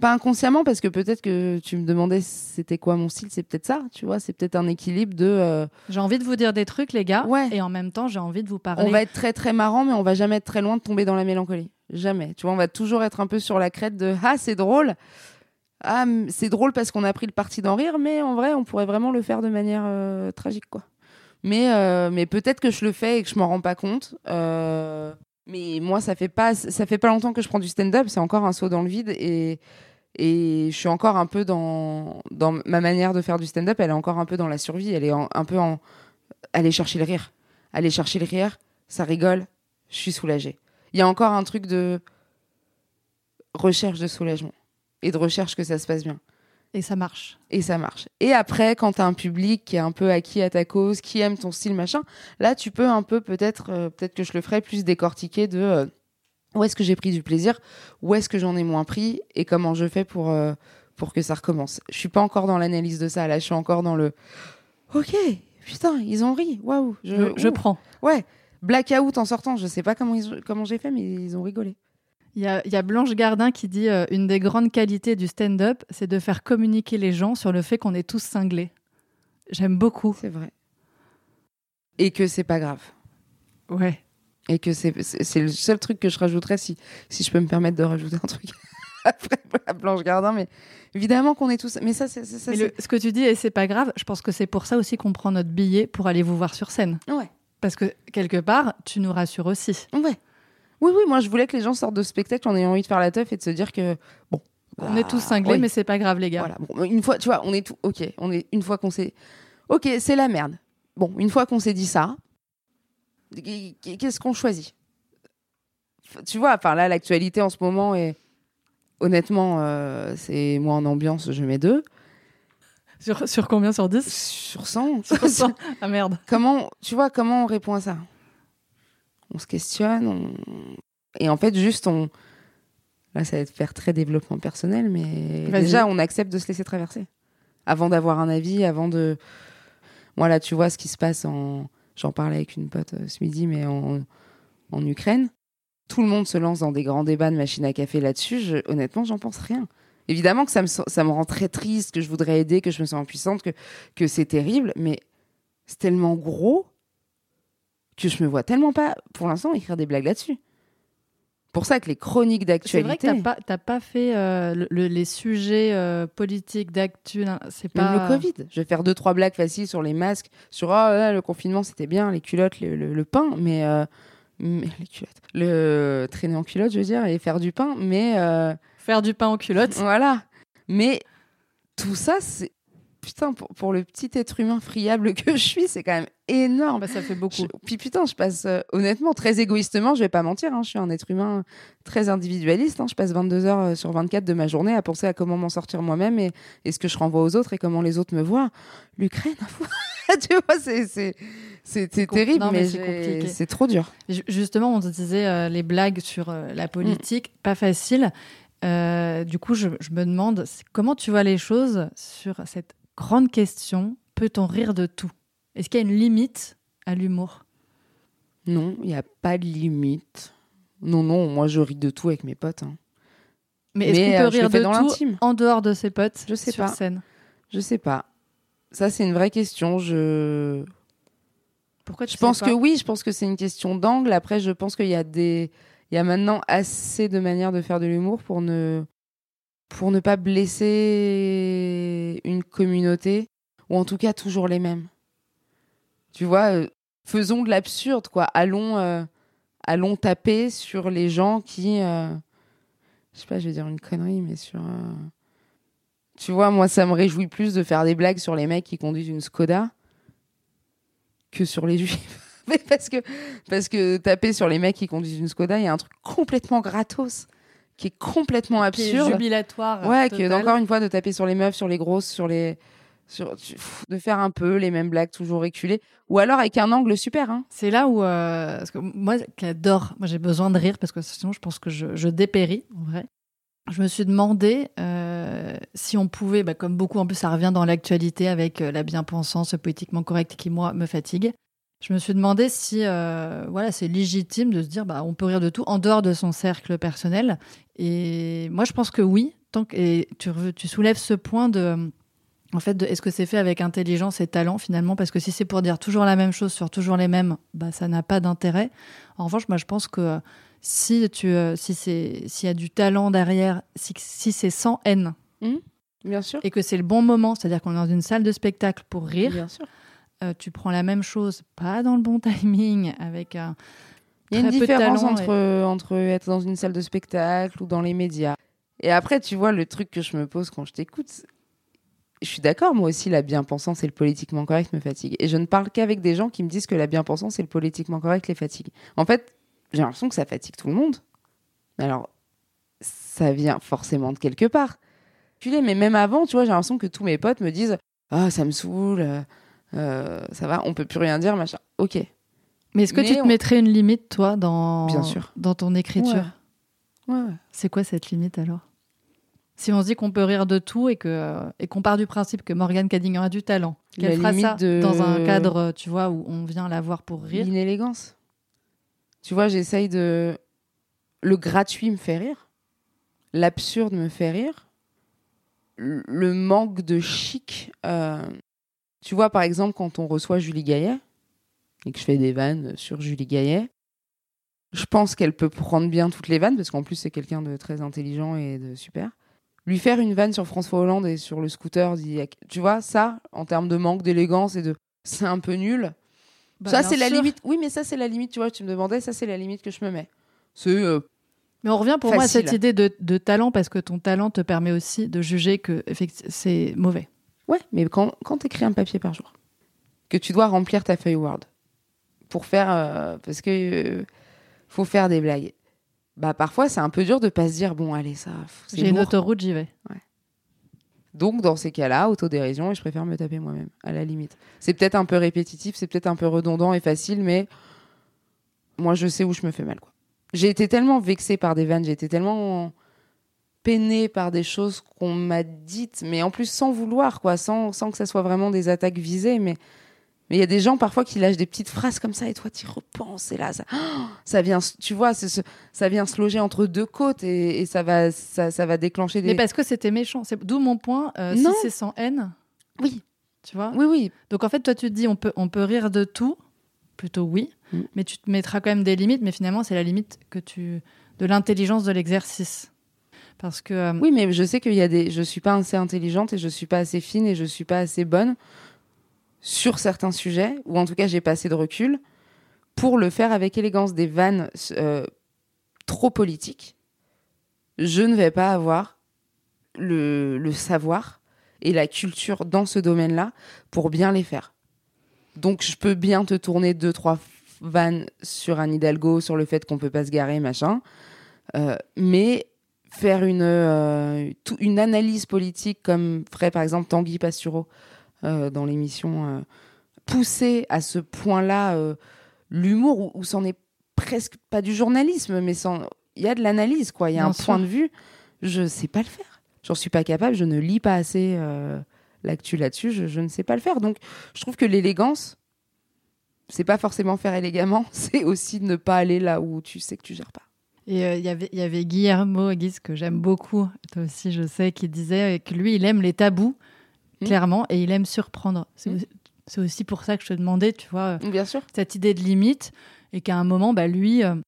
Pas inconsciemment parce que peut-être que tu me demandais c'était quoi mon style, c'est peut-être ça, tu vois, c'est peut-être un équilibre de. Euh, j'ai envie de vous dire des trucs, les gars, ouais. et en même temps j'ai envie de vous parler. On va être très très marrant, mais on va jamais être très loin de tomber dans la mélancolie, jamais. Tu vois, on va toujours être un peu sur la crête de ah c'est drôle, ah c'est drôle parce qu'on a pris le parti d'en rire, mais en vrai on pourrait vraiment le faire de manière euh, tragique quoi. Mais euh, mais peut-être que je le fais et que je m'en rends pas compte. mais moi ça fait pas ça fait pas longtemps que je prends du stand-up, c'est encore un saut dans le vide et et je suis encore un peu dans, dans ma manière de faire du stand-up, elle est encore un peu dans la survie, elle est un peu en aller chercher le rire. Aller chercher le rire, ça rigole, je suis soulagée. Il y a encore un truc de recherche de soulagement et de recherche que ça se passe bien. Et ça marche. Et ça marche. Et après, quand tu as un public qui est un peu acquis à ta cause, qui aime ton style, machin, là, tu peux un peu, peut-être, euh, peut-être que je le ferai plus décortiquer de. Euh, où est-ce que j'ai pris du plaisir, où est-ce que j'en ai moins pris et comment je fais pour, euh, pour que ça recommence. Je suis pas encore dans l'analyse de ça, là je suis encore dans le OK, putain, ils ont ri, waouh. Je, je, prends. Ouais, blackout en sortant, je sais pas comment, comment j'ai fait, mais ils ont rigolé. Il y a, y a, Blanche Gardin qui dit euh, une des grandes qualités du stand-up, c'est de faire communiquer les gens sur le fait qu'on est tous cinglés. J'aime beaucoup. C'est vrai. Et que c'est pas grave. Ouais. Et que c'est le seul truc que je rajouterais si, si je peux me permettre de rajouter un truc après la Blanche Gardin. Mais évidemment qu'on est tous. Mais ça, c'est ça. ce que tu dis, et c'est pas grave, je pense que c'est pour ça aussi qu'on prend notre billet pour aller vous voir sur scène. Ouais. Parce que quelque part, tu nous rassures aussi. Ouais. Oui, oui, moi je voulais que les gens sortent de spectacle en ayant envie de faire la teuf et de se dire que bon. On est tous cinglés, mais c'est pas grave, les gars. Voilà. Bon, une fois, tu vois, on est tout. Ok, on est une fois qu'on s'est. Ok, c'est la merde. Bon, une fois qu'on s'est dit ça, qu'est-ce qu'on choisit? Tu vois, enfin là, l'actualité en ce moment est. Honnêtement, euh, c'est moi en ambiance, je mets deux. Sur, sur combien Sur 10 Sur 100. Sur 100. ah merde. Comment, tu vois, comment on répond à ça? On se questionne. Et en fait, juste, on. Là, ça va être faire très développement personnel, mais déjà, on accepte de se laisser traverser. Avant d'avoir un avis, avant de. Moi, là, tu vois ce qui se passe en J'en parlais avec une pote euh, ce midi, mais en, en, Ukraine. Tout le monde se lance dans des grands débats de machine à café là-dessus. Je, honnêtement, j'en pense rien. Évidemment que ça me, ça me rend très triste, que je voudrais aider, que je me sens impuissante, que, que c'est terrible, mais c'est tellement gros que je me vois tellement pas, pour l'instant, écrire des blagues là-dessus pour ça que les chroniques d'actualité. C'est vrai que t'as pas, pas fait euh, les sujets euh, politiques d'actu. C'est pas. Même le Covid. Je vais faire deux trois blagues faciles sur les masques, sur oh, le confinement c'était bien, les culottes, le, pain, mais, euh, mais, les culottes, le traîner en culotte, je veux dire, et faire du pain, mais faire du pain en culotte. Voilà. Mais tout ça, c'est putain, pour, le petit être humain friable que je suis, c'est quand même énorme. Bah, ça fait beaucoup. puis putain, je passe, euh, honnêtement, très égoïstement, je vais pas mentir, hein, je suis un être humain très individualiste. Hein, je passe 22 heures euh, sur 24 de ma journée à penser à comment m'en sortir moi-même et, ce que je renvoie aux autres et comment les autres me voient. L'Ukraine, tu vois, c'est. C'est terrible, mais, c'est trop dur. Justement, on te disait euh, les blagues sur la politique, pas facile. du coup, je, je, me demande comment tu vois les choses sur cette Grande question, peut-on rire de tout? Est-ce qu'il y a une limite à l'humour? Non, il n'y a pas de limite. Non, non, moi je ris de tout avec mes potes. hein. Mais est-ce qu'on peut euh, rire de tout en dehors de ses potes Je sais sur pas. scène? Je sais pas. Ça, c'est une vraie question. Je, Pourquoi tu je sais pense pas? que oui, je pense que c'est une question d'angle. Après, je pense qu'il y a des. Il y a maintenant assez de manières de faire de l'humour pour ne. Pour ne pas blesser une communauté, ou en tout cas toujours les mêmes. Tu vois, euh, faisons de l'absurde, quoi. Allons, euh, allons taper sur les gens qui. euh, je sais pas, je vais dire une connerie, mais sur. euh, Tu vois, moi, ça me réjouit plus de faire des blagues sur les mecs qui conduisent une Skoda que sur les juifs. Parce que, parce que taper sur les mecs qui conduisent une Skoda, il y a un truc complètement gratos, qui est complètement Qui est absurde. jubilatoire. Ouais, que encore une fois, de taper sur les meufs, sur les grosses, sur les. Sur, de faire un peu les mêmes blagues toujours reculées. Ou alors avec un angle super. Hein. C'est là où, euh, parce que moi qui adore, moi j'ai besoin de rire parce que sinon je pense que je, je dépéris en vrai. Je me suis demandé euh, si on pouvait, bah, comme beaucoup en plus ça revient dans l'actualité avec euh, la bien-pensance politiquement correcte qui moi me fatigue. Je me suis demandé si voilà c'est légitime de se dire bah on peut rire de tout en dehors de son cercle personnel. Et moi je pense que oui. Tant que, et tu, soulèves ce point de en fait, est-ce que c'est fait avec intelligence et talent finalement? Parce que si c'est pour dire toujours la même chose sur toujours les mêmes, bah, ça n'a pas d'intérêt. En revanche, moi, je pense que euh, si tu, euh, si c'est, s'il y a du talent derrière, si, si c'est sans haine Bien sûr. et que c'est le bon moment, c'est-à-dire qu'on est dans une salle de spectacle pour rire, Bien sûr. euh, tu prends la même chose, pas dans le bon timing, avec un Il y a une différence talent entre, entre être dans une salle de spectacle ou dans les médias. Et après, tu vois, le truc que je me pose quand je t'écoute, je suis d'accord, moi aussi, la bien-pensance et le politiquement correct me fatiguent. Et je ne parle qu'avec des gens qui me disent que la bien-pensance et le politiquement correct les fatiguent. En fait, j'ai l'impression que ça fatigue tout le monde. Alors, ça vient forcément de quelque part. Tu l'es, mais même avant, tu vois, j'ai l'impression que tous mes potes me disent Ah, ça me saoule, euh, euh, ça va, on peut plus rien dire, machin. Ok. Mais est-ce que Mais tu te on- mettrais une limite, toi, dans, Bien sûr. dans ton écriture Ouais. Ouais, ouais. C'est quoi cette limite alors? Si on se dit qu'on peut rire de tout et que et qu'on part du principe que Morgane Cadignan a du talent, qu'elle fera ça de- dans un cadre, tu vois, où on vient la voir pour rire? L'inélégance. Tu vois, j'essaye de. Le gratuit me fait rire. L'absurde me fait rire. Le le manque de chic. euh, Tu vois, par exemple, quand on reçoit Julie Gaillet et que je fais des vannes sur Julie Gaillet, je pense qu'elle peut prendre bien toutes les vannes parce qu'en plus, c'est quelqu'un de très intelligent et de super. Lui faire une vanne sur François Hollande et sur le scooter, tu vois, ça, en termes de manque d'élégance et de. C'est un peu nul. Bah, ça, c'est la limite. Oui, mais ça, c'est la limite, tu vois, tu me demandais, ça, c'est la limite que je me mets. C'est. euh, Mais on revient pour moi à cette idée de, de talent parce que ton talent te permet aussi de juger que c'est mauvais. Ouais, mais quand, quand tu écris un papier par jour, que tu dois remplir ta feuille Word pour faire. euh, parce que. euh, faut faire des blagues. Bah, parfois, c'est un peu dur de pas se dire, bon, allez, ça. J'ai une autoroute, j'y vais. Donc, dans ces cas-là, autodérision, et je préfère me taper moi-même, à la limite. C'est peut-être un peu répétitif, c'est peut-être un peu redondant et facile, mais moi, je sais où je me fais mal. quoi. J'ai été tellement vexée par des vannes, j'ai été tellement peinée par des choses qu'on m'a dites, mais en plus sans vouloir, quoi, sans, sans que ça soit vraiment des attaques visées, mais mais il y a des gens parfois qui lâchent des petites phrases comme ça et toi tu repenses et là ça, ça vient, tu vois, ça vient se loger entre deux côtes et, et ça va ça, ça va déclencher des. Mais parce que c'était méchant. C'est d'où mon point. euh, si Non. c'est sans haine, Oui, tu vois? oui, oui, Donc en fait, toi, tu te dis, on peut, on peut rire de tout, plutôt oui, Mm. mais tu te mettras quand même des limites. Mais finalement, c'est la limite que tu de l'intelligence de l'exercice, parce que euh, Oui, mais je sais qu'il y a des. Je suis pas assez intelligente et je suis pas assez fine et je suis pas assez bonne sur certains sujets, ou en tout cas, j'ai pas assez de recul pour le faire avec élégance. Des vannes euh, trop politiques, je ne vais pas avoir le, savoir et la culture dans ce domaine-là pour bien les faire. Donc, je peux bien te tourner deux, trois vannes sur un Hidalgo, sur le fait qu'on peut pas se garer, machin. Euh, mais faire une, euh, une analyse politique comme ferait par exemple Tanguy Pastureau dans l'émission, euh, pousser à ce point-là euh, l'humour, où, où c'en est presque pas du journalisme, mais il y a de l'analyse, quoi. Il y a Bien un sûr. point de vue. Je sais pas le faire. J'en suis pas capable. Je ne lis pas assez euh, l'actu là-dessus. Je, je ne sais pas le faire. Donc, je trouve que l'élégance, c'est pas forcément faire élégamment. C'est aussi ne pas aller là où tu sais que tu gères pas. Et euh, il y avait- il y avait Guillermo Guise, que j'aime beaucoup, toi aussi, je sais, qui disait que lui, il aime les tabous, Mm. clairement, et il aime surprendre. C'est Mm. aussi- c'est aussi pour ça que je te demandais, tu vois, euh, Bien sûr. cette idée de limite, et qu'à un moment, bah, lui, euh, je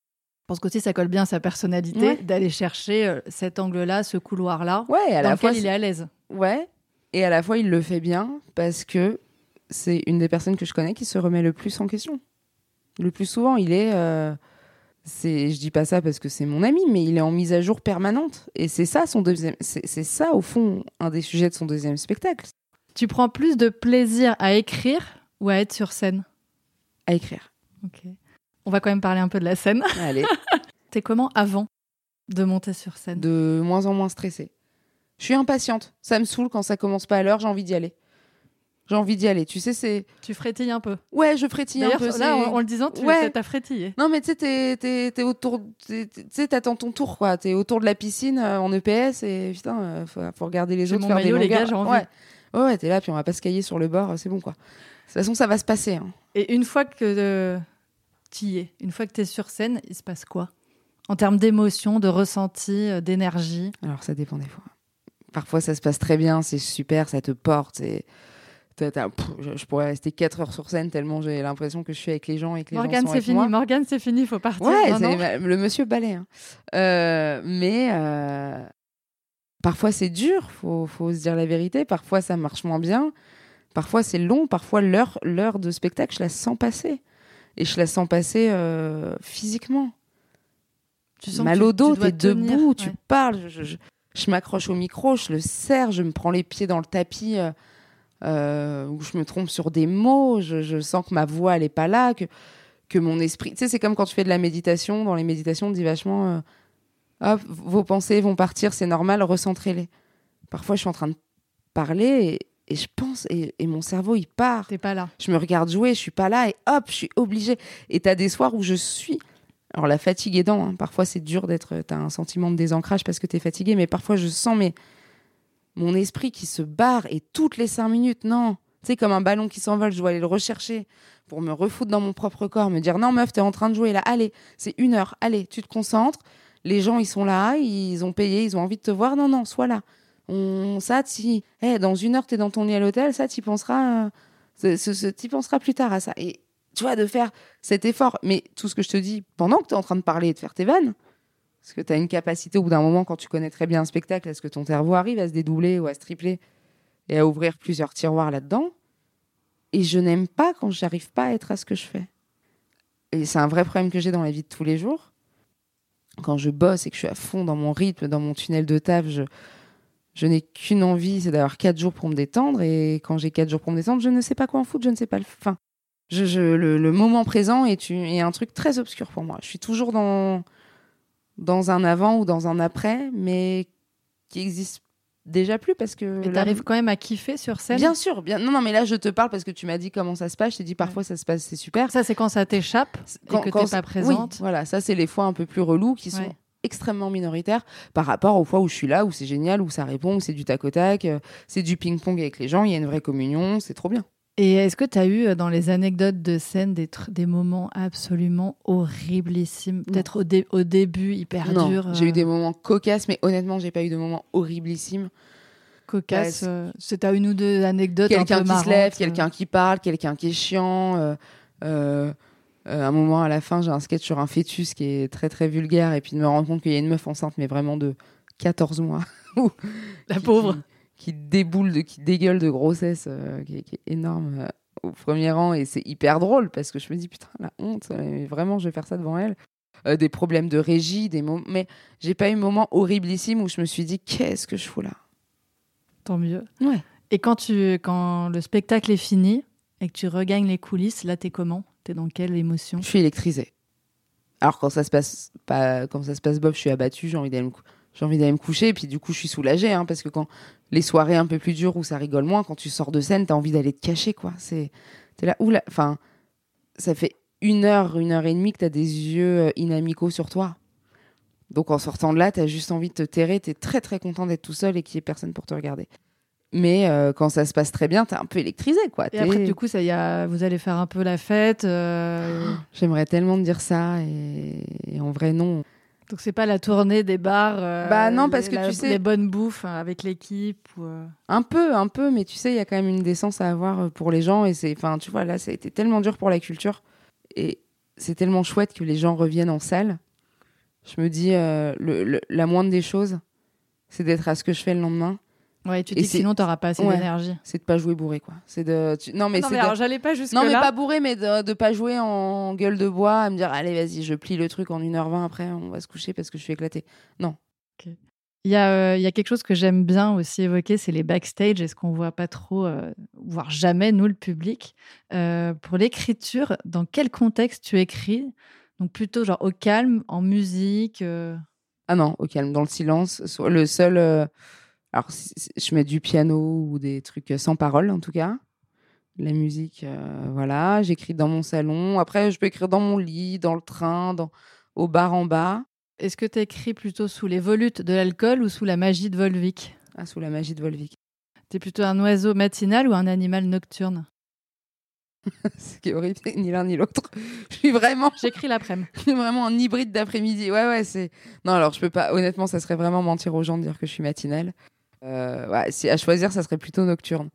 pense qu'aussi ça colle bien à sa personnalité, Ouais. d'aller chercher euh, cet angle-là, ce couloir-là, Ouais, à dans la fois, lequel il est à l'aise. Ouais. Et à la fois, il le fait bien parce que c'est une des personnes que je connais qui se remet le plus en question. Le plus souvent, il est. euh, c'est, je dis pas ça parce que c'est mon ami, mais il est en mise à jour permanente. Et c'est ça son deuxième. C'est ça, au fond, un des sujets de son deuxième spectacle. Tu prends plus de plaisir à écrire ou à être sur scène À écrire. Ok. On va quand même parler un peu de la scène. Allez. T'es comment avant de monter sur scène? De moins en moins stressée. Je suis impatiente. Ça me saoule quand ça commence pas à l'heure, j'ai envie d'y aller. J'ai envie d'y aller. Tu sais, c'est. Tu frétilles un peu. Ouais, je frétille un peu. là, en, en le disant, tu Ouais. as frétillé. Non, mais tu sais, t'es- t'es t'es autour. Tu sais, t'attends ton tour, quoi. T'es autour de la piscine euh, en EPS et putain, euh, faut, faut regarder les autres mon faire maillot, des les gars, longueurs. j'ai envie. Ouais. Ouais, ouais, t'es là, puis on va pas se cailler sur le bord, euh, c'est bon, quoi. De toute façon, ça va se passer. hein. Et une fois que tu y es, une fois que tu es sur scène, il se passe quoi? En termes d'émotion, de ressenti, euh, d'énergie? Alors, ça dépend des fois. Parfois, ça se passe très bien, c'est super, ça te porte. t'as- t'as- pff, je, pourrais rester 4 heures sur scène tellement j'ai l'impression que je suis avec les gens et que les Morgane, c'est fini. moi. Morgane, c'est fini, il faut partir. Ouais, Non, c'est non. le monsieur balai. hein. Euh, mais euh, parfois c'est dur, faut, faut se dire la vérité. Parfois ça marche moins bien. Parfois c'est long. Parfois l'heure, l'heure de spectacle, je la sens passer. Et je la sens passer euh, physiquement. Tu sens Mal au dos, tu tenir, debout, tu ouais. parles. Je, je- je- je m'accroche au micro, je le serre, je me prends les pieds dans le tapis. euh, euh, où je me trompe sur des mots, je, je sens que ma voix elle est pas là, que, que mon esprit. Tu sais, c'est comme quand tu fais de la méditation. Dans les méditations, on dit vachement euh, Hop, vos pensées vont partir, c'est normal, recentrez-les. Parfois, je suis en train de parler et, et je pense, et, et mon cerveau il part. T'es pas là. Je me regarde jouer, je suis pas là et hop, je suis obligée. Et t'as des soirs où je suis. Alors la fatigue aidant, hein, parfois c'est dur d'être. T'as un sentiment de désancrage parce que t'es fatigué, mais parfois je sens mes, mon esprit qui se barre et toutes les cinq minutes, non. Tu sais, comme un ballon qui s'envole, je dois aller le rechercher pour me refoutre dans mon propre corps, me dire non meuf, t'es en train de jouer là, allez, c'est une heure, allez, tu te concentres. Les gens ils sont là, ils ont payé, ils ont envie de te voir, non non, sois là. Ça, si, eh, dans une heure t'es dans ton lit à l'hôtel, ça t'y penseras. euh, ce, ce, ce- penseras plus tard à ça. Et tu vois, de faire cet effort. Mais tout ce que je te dis, pendant que tu es en train de parler et de faire tes vannes, parce que tu as une capacité au bout d'un moment, quand tu connais très bien un spectacle, est-ce que ton cerveau arrive à se dédoubler ou à se tripler et à ouvrir plusieurs tiroirs là-dedans Et je n'aime pas quand j'arrive pas à être à ce que je fais. Et c'est un vrai problème que j'ai dans la vie de tous les jours. Quand je bosse et que je suis à fond dans mon rythme, dans mon tunnel de taf, je, je n'ai qu'une envie, c'est d'avoir quatre jours pour me détendre. Et quand j'ai quatre jours pour me détendre, je ne sais pas quoi en foutre, je ne sais pas le. Enfin, je, je- le, moment présent est, un truc très obscur pour moi. Je suis toujours dans, dans un avant ou dans un après, mais qui existe déjà plus parce que. Mais là- t'arrives quand même à kiffer sur scène Bien sûr, bien. Non, non, mais là, je te parle parce que tu m'as dit comment ça se passe. Je t'ai dit parfois ça se passe, c'est super. Ça, c'est quand ça t'échappe et que t'es ça- pas présente. Oui, voilà, ça, c'est les fois un peu plus relous qui sont Ouais. extrêmement minoritaires par rapport aux fois où je suis là, où c'est génial, où ça répond, où c'est du tac au tac, euh, c'est du ping-pong avec les gens, il y a une vraie communion, c'est trop bien. Et est-ce que tu as eu euh, dans les anecdotes de scène des, moments absolument horriblissimes? Peut-être au, dé- au début, hyper non, dur. j'ai euh, eu des moments cocasses, mais honnêtement, j'ai pas eu de moments horriblissimes. cocasses. Euh, c'est t'as une ou deux anecdotes un quelqu'un qui marrantes, se lève, euh. quelqu'un qui parle, quelqu'un qui est chiant. euh, euh, euh, à un moment à la fin, j'ai un sketch sur un fœtus qui est très très vulgaire et puis de me rendre compte qu'il y a une meuf enceinte, mais vraiment de 14 mois. La pauvre. Qui, qui déboule, de, qui dégueule de grossesse, euh, qui, est- qui est énorme euh, au premier rang et c'est hyper drôle parce que je me dis putain, la honte, euh, vraiment, je vais faire ça devant elle. Des problèmes de régie, des moments. Mais j'ai pas eu un moment horriblissime où je me suis dit qu'est-ce que je fous là? Tant mieux. Ouais. Et quand, tu, quand le spectacle est fini et que tu regagnes les coulisses, là, t'es comment? T'es dans quelle émotion? Je suis électrisée. Alors quand ça se passe pas, quand ça se passe bof, je suis abattue, j'ai envie d'aller me, j'ai envie d'aller me coucher, et puis du coup je suis soulagée, hein, parce que quand les soirées un peu plus dures où ça rigole moins, quand tu sors de scène, t'as envie d'aller te cacher, quoi. C'est, t'es là, oula, enfin, ça fait une heure, une heure et demie que t'as des yeux euh, inamicaux sur toi. Donc en sortant de là, t'as juste envie de te terrer, t'es très très content d'être tout seul et qu'il y ait personne pour te regarder. Mais euh, quand ça se passe très bien, t'es un peu électrisé, quoi. Et après, du coup, ça y a, vous allez faire un peu la fête. euh, J'aimerais tellement te dire ça et, et en vrai non. Donc c'est pas la tournée des bars. euh, Bah non, parce les- que la- tu sais- les bonnes bouffes euh, avec l'équipe. Ou, euh, Un peu, un peu, mais tu sais, il y a quand même une décence à avoir euh, pour les gens. Et c'est, enfin, tu vois, là, ça a été tellement dur pour la culture. Et c'est tellement chouette que les gens reviennent en salle. Je me dis, le- le- la moindre des choses, c'est d'être à ce que je fais le lendemain. Ouais, tu Et dis que c'est- sinon t'auras pas assez Ouais. d'énergie. C'est de pas jouer bourré, quoi. C'est de, tu- non, mais non c'est mais de- alors j'allais pas jusque non, mais là. pas bourré, mais de, de pas jouer en gueule de bois, à me dire, allez, vas-y, je plie le truc en 1h20 après, on va se coucher parce que je suis éclatée. Il y, a, euh, il y a quelque chose que j'aime bien aussi évoquer, c'est les backstage et ce qu'on voit pas trop, euh, voire jamais, nous, le public. Euh, pour l'écriture, dans quel contexte tu écris? Donc plutôt genre au calme, en musique euh, Ah non, au calme, dans le silence. Soit Le seul. Euh, Alors, je mets du piano ou des trucs sans parole, en tout cas. La musique, euh, voilà. J'écris dans mon salon. Après, je peux écrire dans mon lit, dans le train, dans... au bar en bas. Est-ce que tu écris plutôt sous les volutes de l'alcool ou sous la magie de Volvic? Ah, sous la magie de Volvic. T'es plutôt un oiseau matinal ou un animal nocturne? Ce qui est horrible, ni l'un ni l'autre. Je suis vraiment. J'écris l'après-midi. Je suis vraiment un hybride d'après-midi. Ouais, ouais, c'est. Non, alors je peux pas. Honnêtement, ça serait vraiment mentir aux gens de dire que je suis matinale. Euh, ouais, si à choisir, ça serait plutôt nocturne.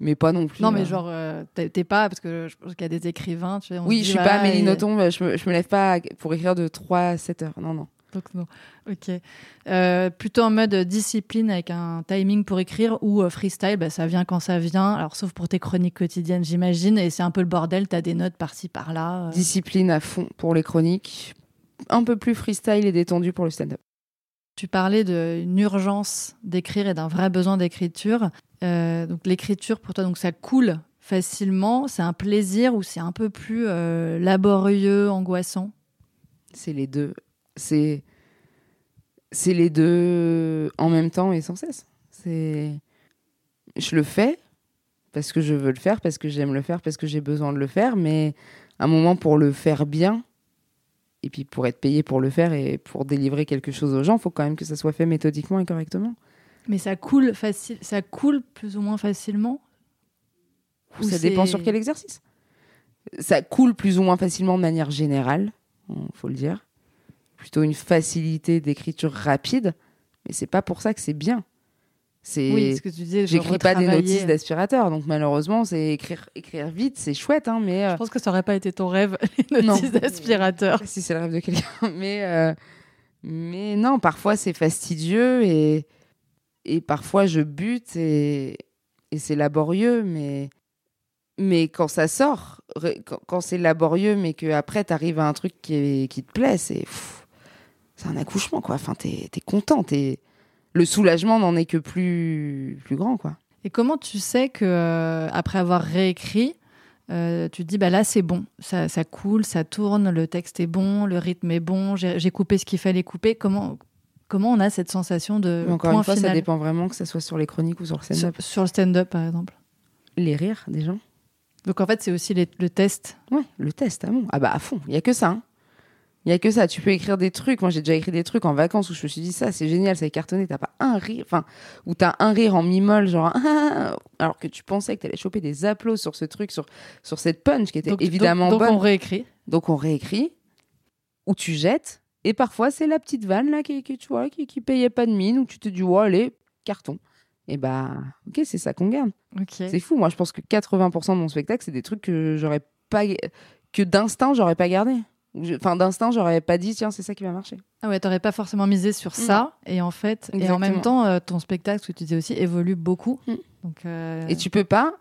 Mais pas non plus. Non, mais euh, genre, euh, t'es pas, parce que je pense qu'il y a des écrivains, tu sais. on Oui, dit, je suis voilà, pas Amélie et- Nothomb. Je me, je me lève pas pour écrire de 3 à 7 heures. Non, non. Donc non. Ok. Euh, plutôt en mode discipline avec un timing pour écrire ou euh, freestyle, bah, ça vient quand ça vient. Alors sauf pour tes chroniques quotidiennes, j'imagine. Et c'est un peu le bordel. T'as des notes par-ci par-là. Discipline à fond pour les chroniques. Un peu plus freestyle et détendu pour le stand-up. Tu parlais d'une urgence d'écrire et d'un vrai besoin d'écriture. Euh, donc l'écriture pour toi, donc ça coule facilement. C'est un plaisir ou c'est un peu plus euh, laborieux, angoissant? C'est les deux. C'est. C'est les deux en même temps et sans cesse. C'est. Je le fais parce que je veux le faire, parce que j'aime le faire, parce que j'ai besoin de le faire, mais un moment pour le faire bien, et puis pour être payé pour le faire et pour délivrer quelque chose aux gens, il faut quand même que ça soit fait méthodiquement et correctement. Mais ça coule facile, ça coule plus ou moins facilement. Ou ça dépend sur quel exercice? Ça coule plus ou moins facilement de manière générale, il faut le dire. Plutôt une facilité d'écriture rapide, mais c'est pas pour ça que c'est bien. C'est Oui, ce que tu disais. j'écris pas des notices d'aspirateur, donc malheureusement, c'est écrire écrire vite, c'est chouette hein, mais euh, Je pense que ça aurait pas été ton rêve, les notices d'aspirateur. si c'est le rêve de quelqu'un, mais euh, mais non, parfois c'est fastidieux et et parfois je bute et et c'est laborieux, mais mais quand ça sort, quand, c'est laborieux, mais que après t'arrives à un truc qui est- qui te plaît, c'est c'est un accouchement quoi. Enfin, t'es es content, t'es le soulagement n'en est que plus plus grand quoi. Et comment tu sais que euh, après avoir réécrit, euh, tu te dis bah là c'est bon, ça, ça coule, ça tourne, le texte est bon, le rythme est bon, j'ai coupé ce qu'il fallait couper. Comment comment on a cette sensation de Mais encore point une fois, ça dépend vraiment que ça soit sur les chroniques ou sur le stand-up. sur le stand-up par exemple. Les rires des gens. Donc en fait c'est aussi les- le test. Ouais, le test, à fond. Ah bah à fond, il y a que ça. hein. Il y a que ça, tu peux écrire des trucs. Moi, j'ai déjà écrit des trucs en vacances où je me suis dit ça, c'est génial, ça est cartonné, t'as pas un rire, enfin, ou t'as un rire en mi-molle, genre, ah, alors que tu pensais que t'allais choper des applaudissements sur ce truc, sur, sur cette punch qui était Donc, évidemment donc, donc bonne. on réécrit. Donc on réécrit, ou tu jettes, et parfois c'est la petite vanne là qui, qui, tu vois, qui, qui payait pas de mine, où tu te dis, ouais, allez, carton. Et bah, ok, c'est ça qu'on garde. C'est fou. Moi, je pense que 80% de mon spectacle, c'est des trucs que j'aurais pas, que d'instinct, j'aurais pas gardé. Enfin, d'instinct, j'aurais pas dit, tiens, c'est ça qui va marcher. Ah ouais, t'aurais pas forcément misé sur ça. Et en fait, et en même temps, euh, ton spectacle, ce que tu disais aussi, évolue beaucoup. Mm. Donc, euh, Et tu peux pas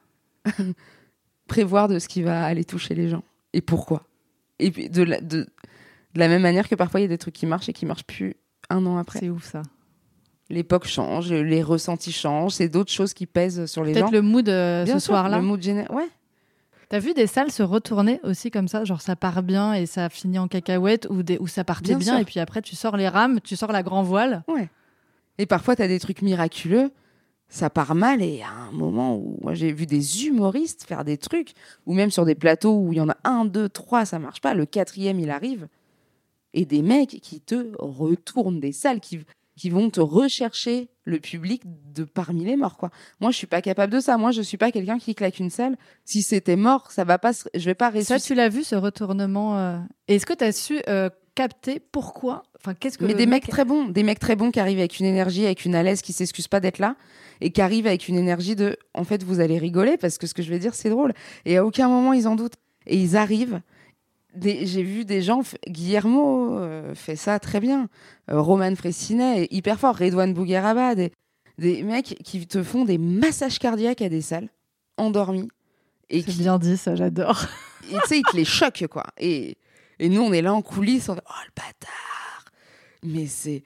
prévoir de ce qui va aller toucher les gens. Et pourquoi? Et puis, de la, de, de la même manière que parfois, il y a des trucs qui marchent et qui marchent plus un an après. c'est ouf ça. L'époque change, les ressentis changent, c'est d'autres choses qui pèsent sur les gens. Peut-être le mood euh, Bien ce soir-là. Le mood général. Ouais. T'as vu des salles se retourner aussi comme ça, genre ça part bien et ça finit en cacahuète, ou des, où ça partait Bien bien, et puis après tu sors les rames, tu sors la grand voile. Et parfois, tu as des trucs miraculeux, ça part mal, et à un moment où moi j'ai vu des humoristes faire des trucs, ou même sur des plateaux où il y en a un, deux, trois, ça marche pas, le quatrième il arrive, et des mecs qui te retournent des salles, qui, qui vont te rechercher le public de parmi les morts. quoi. Moi, je suis pas capable de ça. Moi, je suis pas quelqu'un qui claque une salle. Si c'était mort, ça va pas, se- je vais pas Ça, ressusciter. tu l'as vu ce retournement euh, et Est-ce que tu as su euh, capter pourquoi? Enfin, qu'est-ce que Mais des mec- mecs très bons, des mecs très bons qui arrivent avec une énergie, avec une à l'aise, qui s'excusent pas d'être là et qui arrivent avec une énergie de en fait vous allez rigoler parce que ce que je vais dire c'est drôle et à aucun moment ils en doutent et ils arrivent. J'ai vu des gens, Guillermo euh, fait ça très bien, Euh, Roman Fressinet est hyper fort, Redouane Bougueraba, des, des mecs qui te font des massages cardiaques à des salles, endormis et C'est qui bien dit, ça, j'adore. et tu sais, ils te les choquent, quoi. Et, et nous, on est là en coulisses, on fait, oh le bâtard Mais c'est.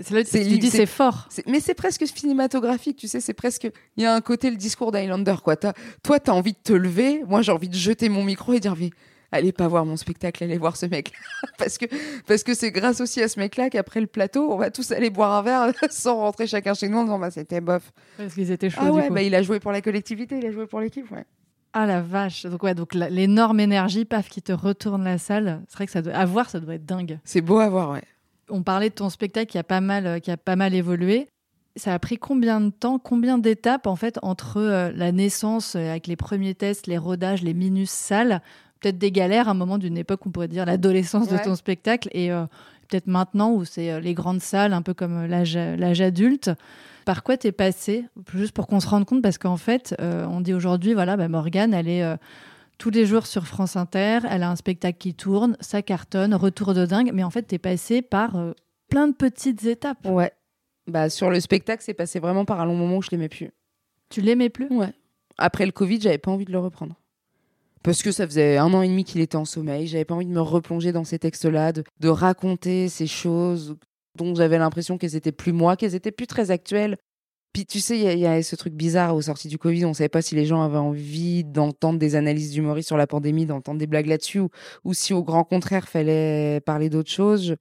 C'est là tu dis c'est- fort. Mais c'est presque cinématographique, tu sais, c'est presque. Il y a un côté le discours d'Highlander, quoi. T'as- toi, t'as envie de te lever, moi, j'ai envie de jeter mon micro et dire, mais allez pas voir mon spectacle, allez voir ce mec parce que parce que c'est grâce aussi à ce mec-là qu'après le plateau, on va tous aller boire un verre sans rentrer chacun chez nous en disant, bah, c'était bof. Parce qu'ils étaient chauds, Ah du ouais, coup. bah, il a joué pour la collectivité, il a joué pour l'équipe, ouais. Ah la vache. Donc, ouais, donc l'énorme énergie, paf, qui te retourne la salle. C'est vrai que ça doit... à voir, ça doit être dingue. C'est beau à voir, ouais. On parlait de ton spectacle qui a pas mal, euh, qui a pas mal évolué. Ça a pris combien de temps, combien d'étapes en fait entre euh, la naissance euh, avec les premiers tests, les rodages, les minus salles, peut-être des galères, un moment d'une époque on pourrait dire l'adolescence Ouais. de ton spectacle et euh, peut-être maintenant où c'est euh, les grandes salles, un peu comme euh, l'âge adulte. Par quoi t'es passé? Juste pour qu'on se rende compte, parce qu'en fait, euh, on dit aujourd'hui, voilà, bah, Morgane, elle est euh, tous les jours sur France Inter, elle a un spectacle qui tourne, ça cartonne, retour de dingue, mais en fait, t'es passé par plein de petites étapes. Ouais. Bah, sur le spectacle, c'est passé vraiment par un long moment où je l'aimais plus. Tu l'aimais plus? Ouais. Après le Covid, j'avais pas envie de le reprendre. Parce que ça faisait un an et demi qu'il était en sommeil. J'avais pas envie de me replonger dans ces textes-là, de, raconter ces choses dont j'avais l'impression qu'elles étaient plus moi, qu'elles étaient plus très actuelles. Puis tu sais, il y, y a ce truc bizarre aux sorties du Covid. On savait pas si les gens avaient envie d'entendre des analyses d'humoristes sur la pandémie, d'entendre des blagues là-dessus, ou, si au grand contraire, fallait parler d'autre chose.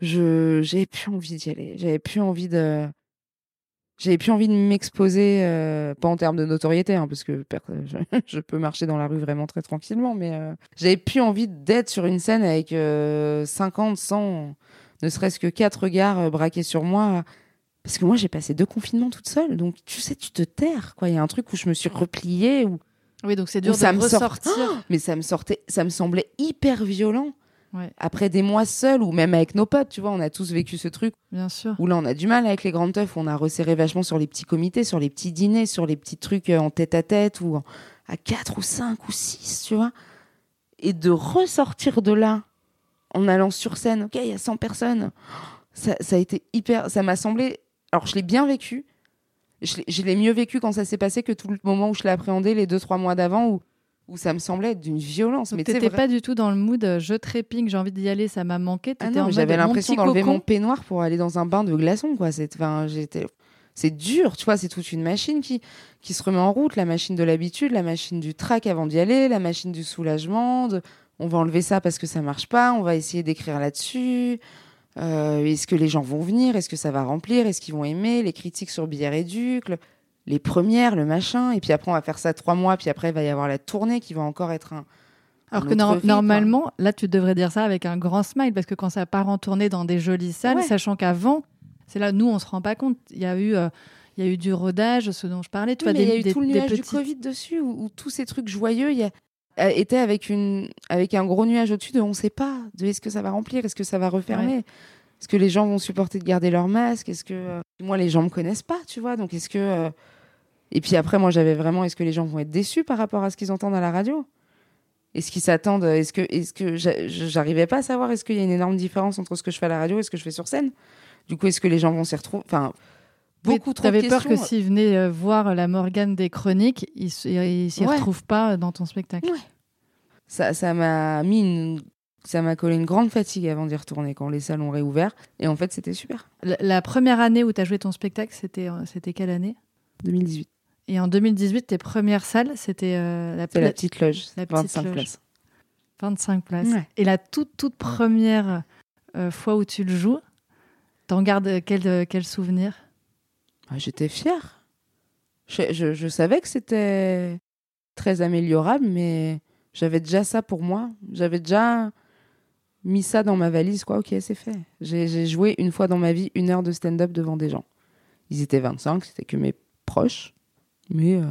Je j'avais plus envie d'y aller. J'avais plus envie de j'avais plus envie de m'exposer, euh, pas en termes de notoriété, hein, parce que je, je peux marcher dans la rue vraiment très tranquillement, mais euh, j'avais plus envie d'être sur une scène avec euh, 50, 100, ne serait-ce que quatre regards euh, braqués sur moi. Parce que moi, j'ai passé deux confinements toute seule, donc tu sais, tu te terres, quoi. Il y a un truc où je me suis repliée, où... Oui, donc c'est dur ça de sort- ressortir. mais ça me sortait, ça me semblait hyper violent. Ouais. Après des mois seuls, ou même avec nos potes, tu vois, on a tous vécu ce truc Bien sûr. où là on a du mal avec les grandes teufs, on a resserré vachement sur les petits comités, sur les petits dîners, sur les petits trucs euh, en tête à tête ou à 4 ou 5 ou 6, tu vois. Et de ressortir de là en allant sur scène, ok, il y a 100 personnes, ça, ça a été hyper. Ça m'a semblé. Alors je l'ai bien vécu, je l'ai- je l'ai mieux vécu quand ça s'est passé que tout le moment où je l'ai appréhendé les 2-3 mois d'avant où, où ça me semblait être d'une violence. Donc Mais t'étais vra- pas du tout dans le mood euh, je trépigne, j'ai envie d'y aller, ça m'a manqué. Ah j'avais l'impression d'enlever mon peignoir pour aller dans un bain de glaçons, quoi. C'est, enfin, j'étais, c'est dur, tu vois. C'est toute une machine qui, qui se remet en route, la machine de l'habitude, la machine du trac avant d'y aller, la machine du soulagement. de- on va enlever ça parce que ça marche pas. On va essayer d'écrire là-dessus. Euh, est-ce que les gens vont venir Est-ce que ça va remplir Est-ce qu'ils vont aimer Les critiques sur Billard et Duc, le- les premières, le machin. Et puis après, on va faire ça trois mois. Puis après, il va y avoir la tournée qui va encore être un. Alors que normalement, là, tu devrais dire ça avec un grand smile, parce que quand ça part en tournée dans des jolies salles, Ouais. sachant qu'avant, c'est là, nous, on se rend pas compte. Il y a eu, euh, il y a eu du rodage, ce dont je parlais. Tu Oui, vois, mais il y a eu des- tout le nuage du Covid dessus, où, où tous ces trucs joyeux y a, euh, étaient avec, une, avec un gros nuage au-dessus de on ne sait pas, de est-ce que ça va remplir, est-ce que ça va refermer, est-ce que les gens vont supporter de garder leur masque, est-ce que... euh, moi, les gens me connaissent pas, tu vois, donc est-ce que... euh, Et puis après, moi, j'avais vraiment, est-ce que les gens vont être déçus par rapport à ce qu'ils entendent à la radio? Est-ce qu'ils s'attendent Est-ce que, est-ce que j'a- j'arrivais pas à savoir Est-ce qu'il y a une énorme différence entre ce que je fais à la radio et ce que je fais sur scène? Du coup, est-ce que les gens vont s'y retrouver? Enfin, beaucoup trop de T'avais peur que questions. s'ils venaient euh, voir la Morgane des chroniques, ils s'y Ouais. retrouvent pas dans ton spectacle. ça ça m'a mis une ça m'a collé une grande fatigue avant d'y retourner quand les salles ont réouvert et en fait c'était super. La, la première année où tu as joué ton spectacle, euh, c'était quelle année? 2018 Et en 2018, tes premières salles, c'était euh, la, petite loge la petite 25 loge. places. 25 places. Ouais. Et la toute, toute première euh, fois où tu le joues, t'en gardes quel, euh, quel souvenir? Ah, j'étais fière. Je, je, je savais que c'était très améliorable mais j'avais déjà ça pour moi. J'avais déjà mis ça dans ma valise quoi. Ok c'est fait. J'ai j'ai joué une fois dans ma vie une heure de stand-up devant des gens. Ils étaient 25 c'était que mes proches mais euh,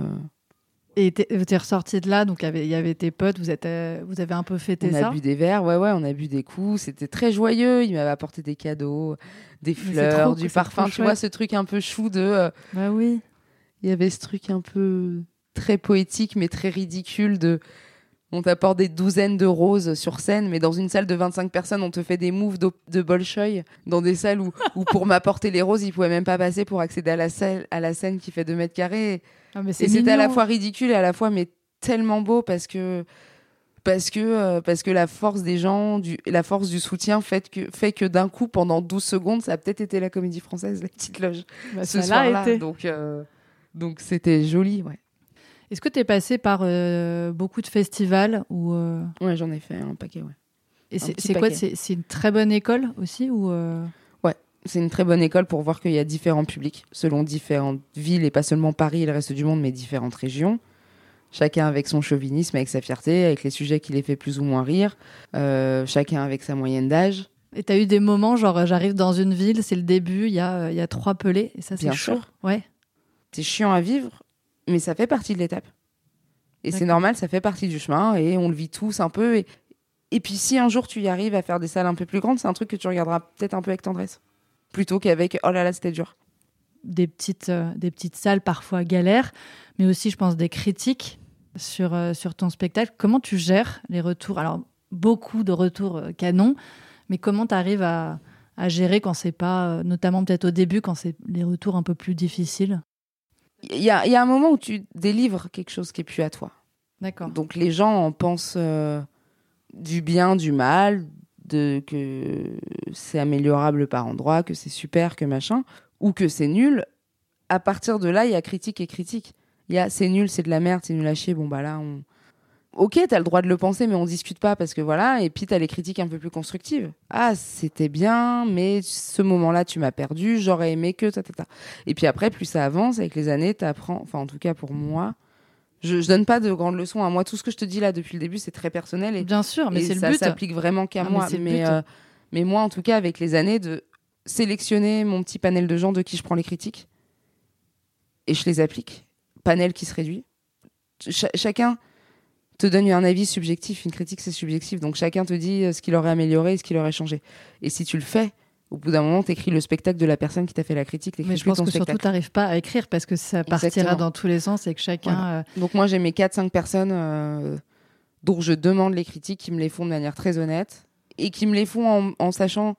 Et t'es t'es ressorti de là, donc il y avait- tes potes, vous, êtes, euh, vous avez un peu fêté On ça a bu des verres, ouais, ouais, on a bu des coups. C'était très joyeux. Il m'avait apporté des cadeaux, des fleurs, trop- du parfum. Tu vois, ce truc un peu chou de. euh, Bah oui. Il y avait ce truc un peu très poétique, mais très ridicule de. On t'apporte des douzaines de roses sur scène, mais dans une salle de 25 personnes, on te fait des moves de Bolchoï, dans des salles où, où pour m'apporter les roses, ils pouvaient même pas passer pour accéder à la, salle, à la scène qui fait 2 mètres carrés. Ah, mais Et c'est c'était à la fois ridicule et à la fois mais tellement beau parce que parce que euh, parce que la force des gens, du, la force du soutien fait que fait que d'un coup pendant 12 secondes, ça a peut-être été la comédie française, la petite loge Bah, ce soir-là. été. Donc euh, donc c'était joli, ouais. Est-ce que tu es passé par euh, beaucoup de festivals ou Ouais, j'en ai fait un paquet, ouais. et c'est quoi? C'est c'est une très bonne école aussi ou C'est une très bonne école pour voir qu'il y a différents publics selon différentes villes et pas seulement Paris et le reste du monde, mais différentes régions. Chacun avec son chauvinisme, avec sa fierté, avec les sujets qui les fait plus ou moins rire. Euh, chacun avec sa moyenne d'âge. Et t'as eu des moments, genre euh, j'arrive dans une ville, c'est le début, il y, a, euh, y a trois pelés, et ça c'est chaud. sûr. Ouais. c'est chiant à vivre, mais ça fait partie de l'étape. Et c'est normal, ça fait partie du chemin et on le vit tous un peu. Et, et puis si un jour tu y arrives à faire des salles un peu plus grandes, c'est un truc que tu regarderas peut-être un peu avec tendresse. Plutôt qu'avec oh là là, c'était dur. Des, petites, euh, des petites salles parfois galères, mais aussi je pense des critiques sur, euh, sur ton spectacle. Comment tu gères les retours? Alors beaucoup de retours euh, canons, mais comment tu arrives à, à gérer quand c'est pas, notamment peut-être au début, quand c'est les retours un peu plus difficiles? Il y a, y a un moment où tu délivres quelque chose qui est plus à toi. D'accord. Donc les gens en pensent euh, du bien, du mal, que c'est améliorable par endroit, que c'est super, que machin, ou que c'est nul. À partir de là, il y a critique et critique. Il y a c'est nul, c'est de la merde, c'est nul à chier. Bon bah là, on. Ok, t'as le droit de le penser, mais on discute pas parce que voilà. Et puis t'as les critiques un peu plus constructives. Ah, c'était bien, mais ce moment-là, tu m'as perdu. J'aurais aimé que ta. Et puis après, plus ça avance avec les années, t'apprends. Enfin, en tout cas pour moi, je, je donne pas de grandes leçons. à Moi, tout ce que je te dis là depuis le début, c'est très personnel et, Bien sûr, mais c'est le ça but. s'applique vraiment qu'à Ah, mais moi. Mais, but. euh, mais moi, en tout cas, avec les années, de sélectionner mon petit panel de gens de qui je prends les critiques et je les applique. Panel qui se réduit. Cha- chacun te donne un avis subjectif. Une critique, c'est subjectif. Donc chacun te dit euh, ce qu'il aurait amélioré et ce qu'il aurait changé. Et si tu le fais, au bout d'un moment, t'écris le spectacle de la personne qui t'a fait la critique. Mais je pense que surtout, tu n'arrives pas à écrire parce que ça partira Exactement. dans tous les sens et que chacun. Voilà. euh, Donc moi j'ai mes 4-5 personnes euh, dont je demande les critiques qui me les font de manière très honnête et qui me les font en, en sachant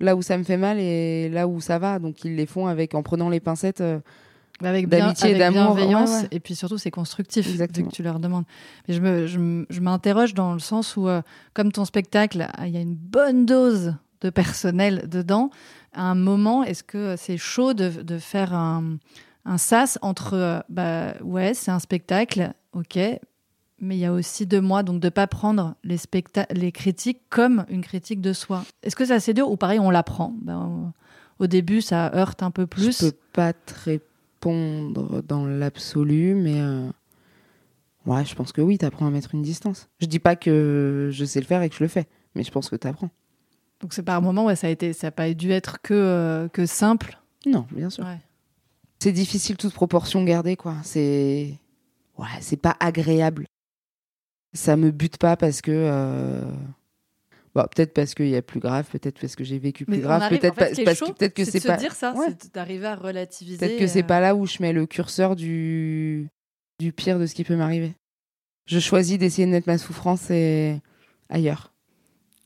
là où ça me fait mal et là où ça va. Donc ils les font avec en prenant les pincettes. euh, avec bien- D'amitié et d'amour, bienveillance ouais, ouais. et puis surtout c'est constructif dès Exactement. que tu leur demandes. Mais je me je, m'interroge dans le sens où euh, comme ton spectacle il y a une bonne dose de personnel dedans. À un moment est-ce que c'est chaud de, de faire un, un sas entre euh, bah ouais c'est un spectacle ok mais il y a aussi de moi donc de pas prendre les les critiques comme une critique de soi. Est-ce que ça c'est dur ou pareil on l'apprend? Ben, au début ça heurte un peu plus. Je peux pas te répondre dans l'absolu, mais euh, ouais, je pense que oui, t'apprends à mettre une distance. Je dis pas que je sais le faire et que je le fais, mais je pense que t'apprends. Donc c'est par moment ouais ça a été ça a pas dû être que euh, que simple. Non, bien sûr. Ouais. C'est difficile toute proportion gardée, quoi. C'est. Ouais, c'est pas agréable. Ça me bute pas parce que. euh, Bah, peut-être parce qu'il y a plus grave, peut-être parce que j'ai vécu plus Mais grave, peut-être en fait, parce chaud, que peut-être que c'est c'est pas. dire ça, Ouais. c'est d'arriver à relativiser. Peut-être que c'est euh, pas là où je mets le curseur du du pire de ce qui peut m'arriver. Je choisis d'essayer de mettre ma souffrance et ailleurs.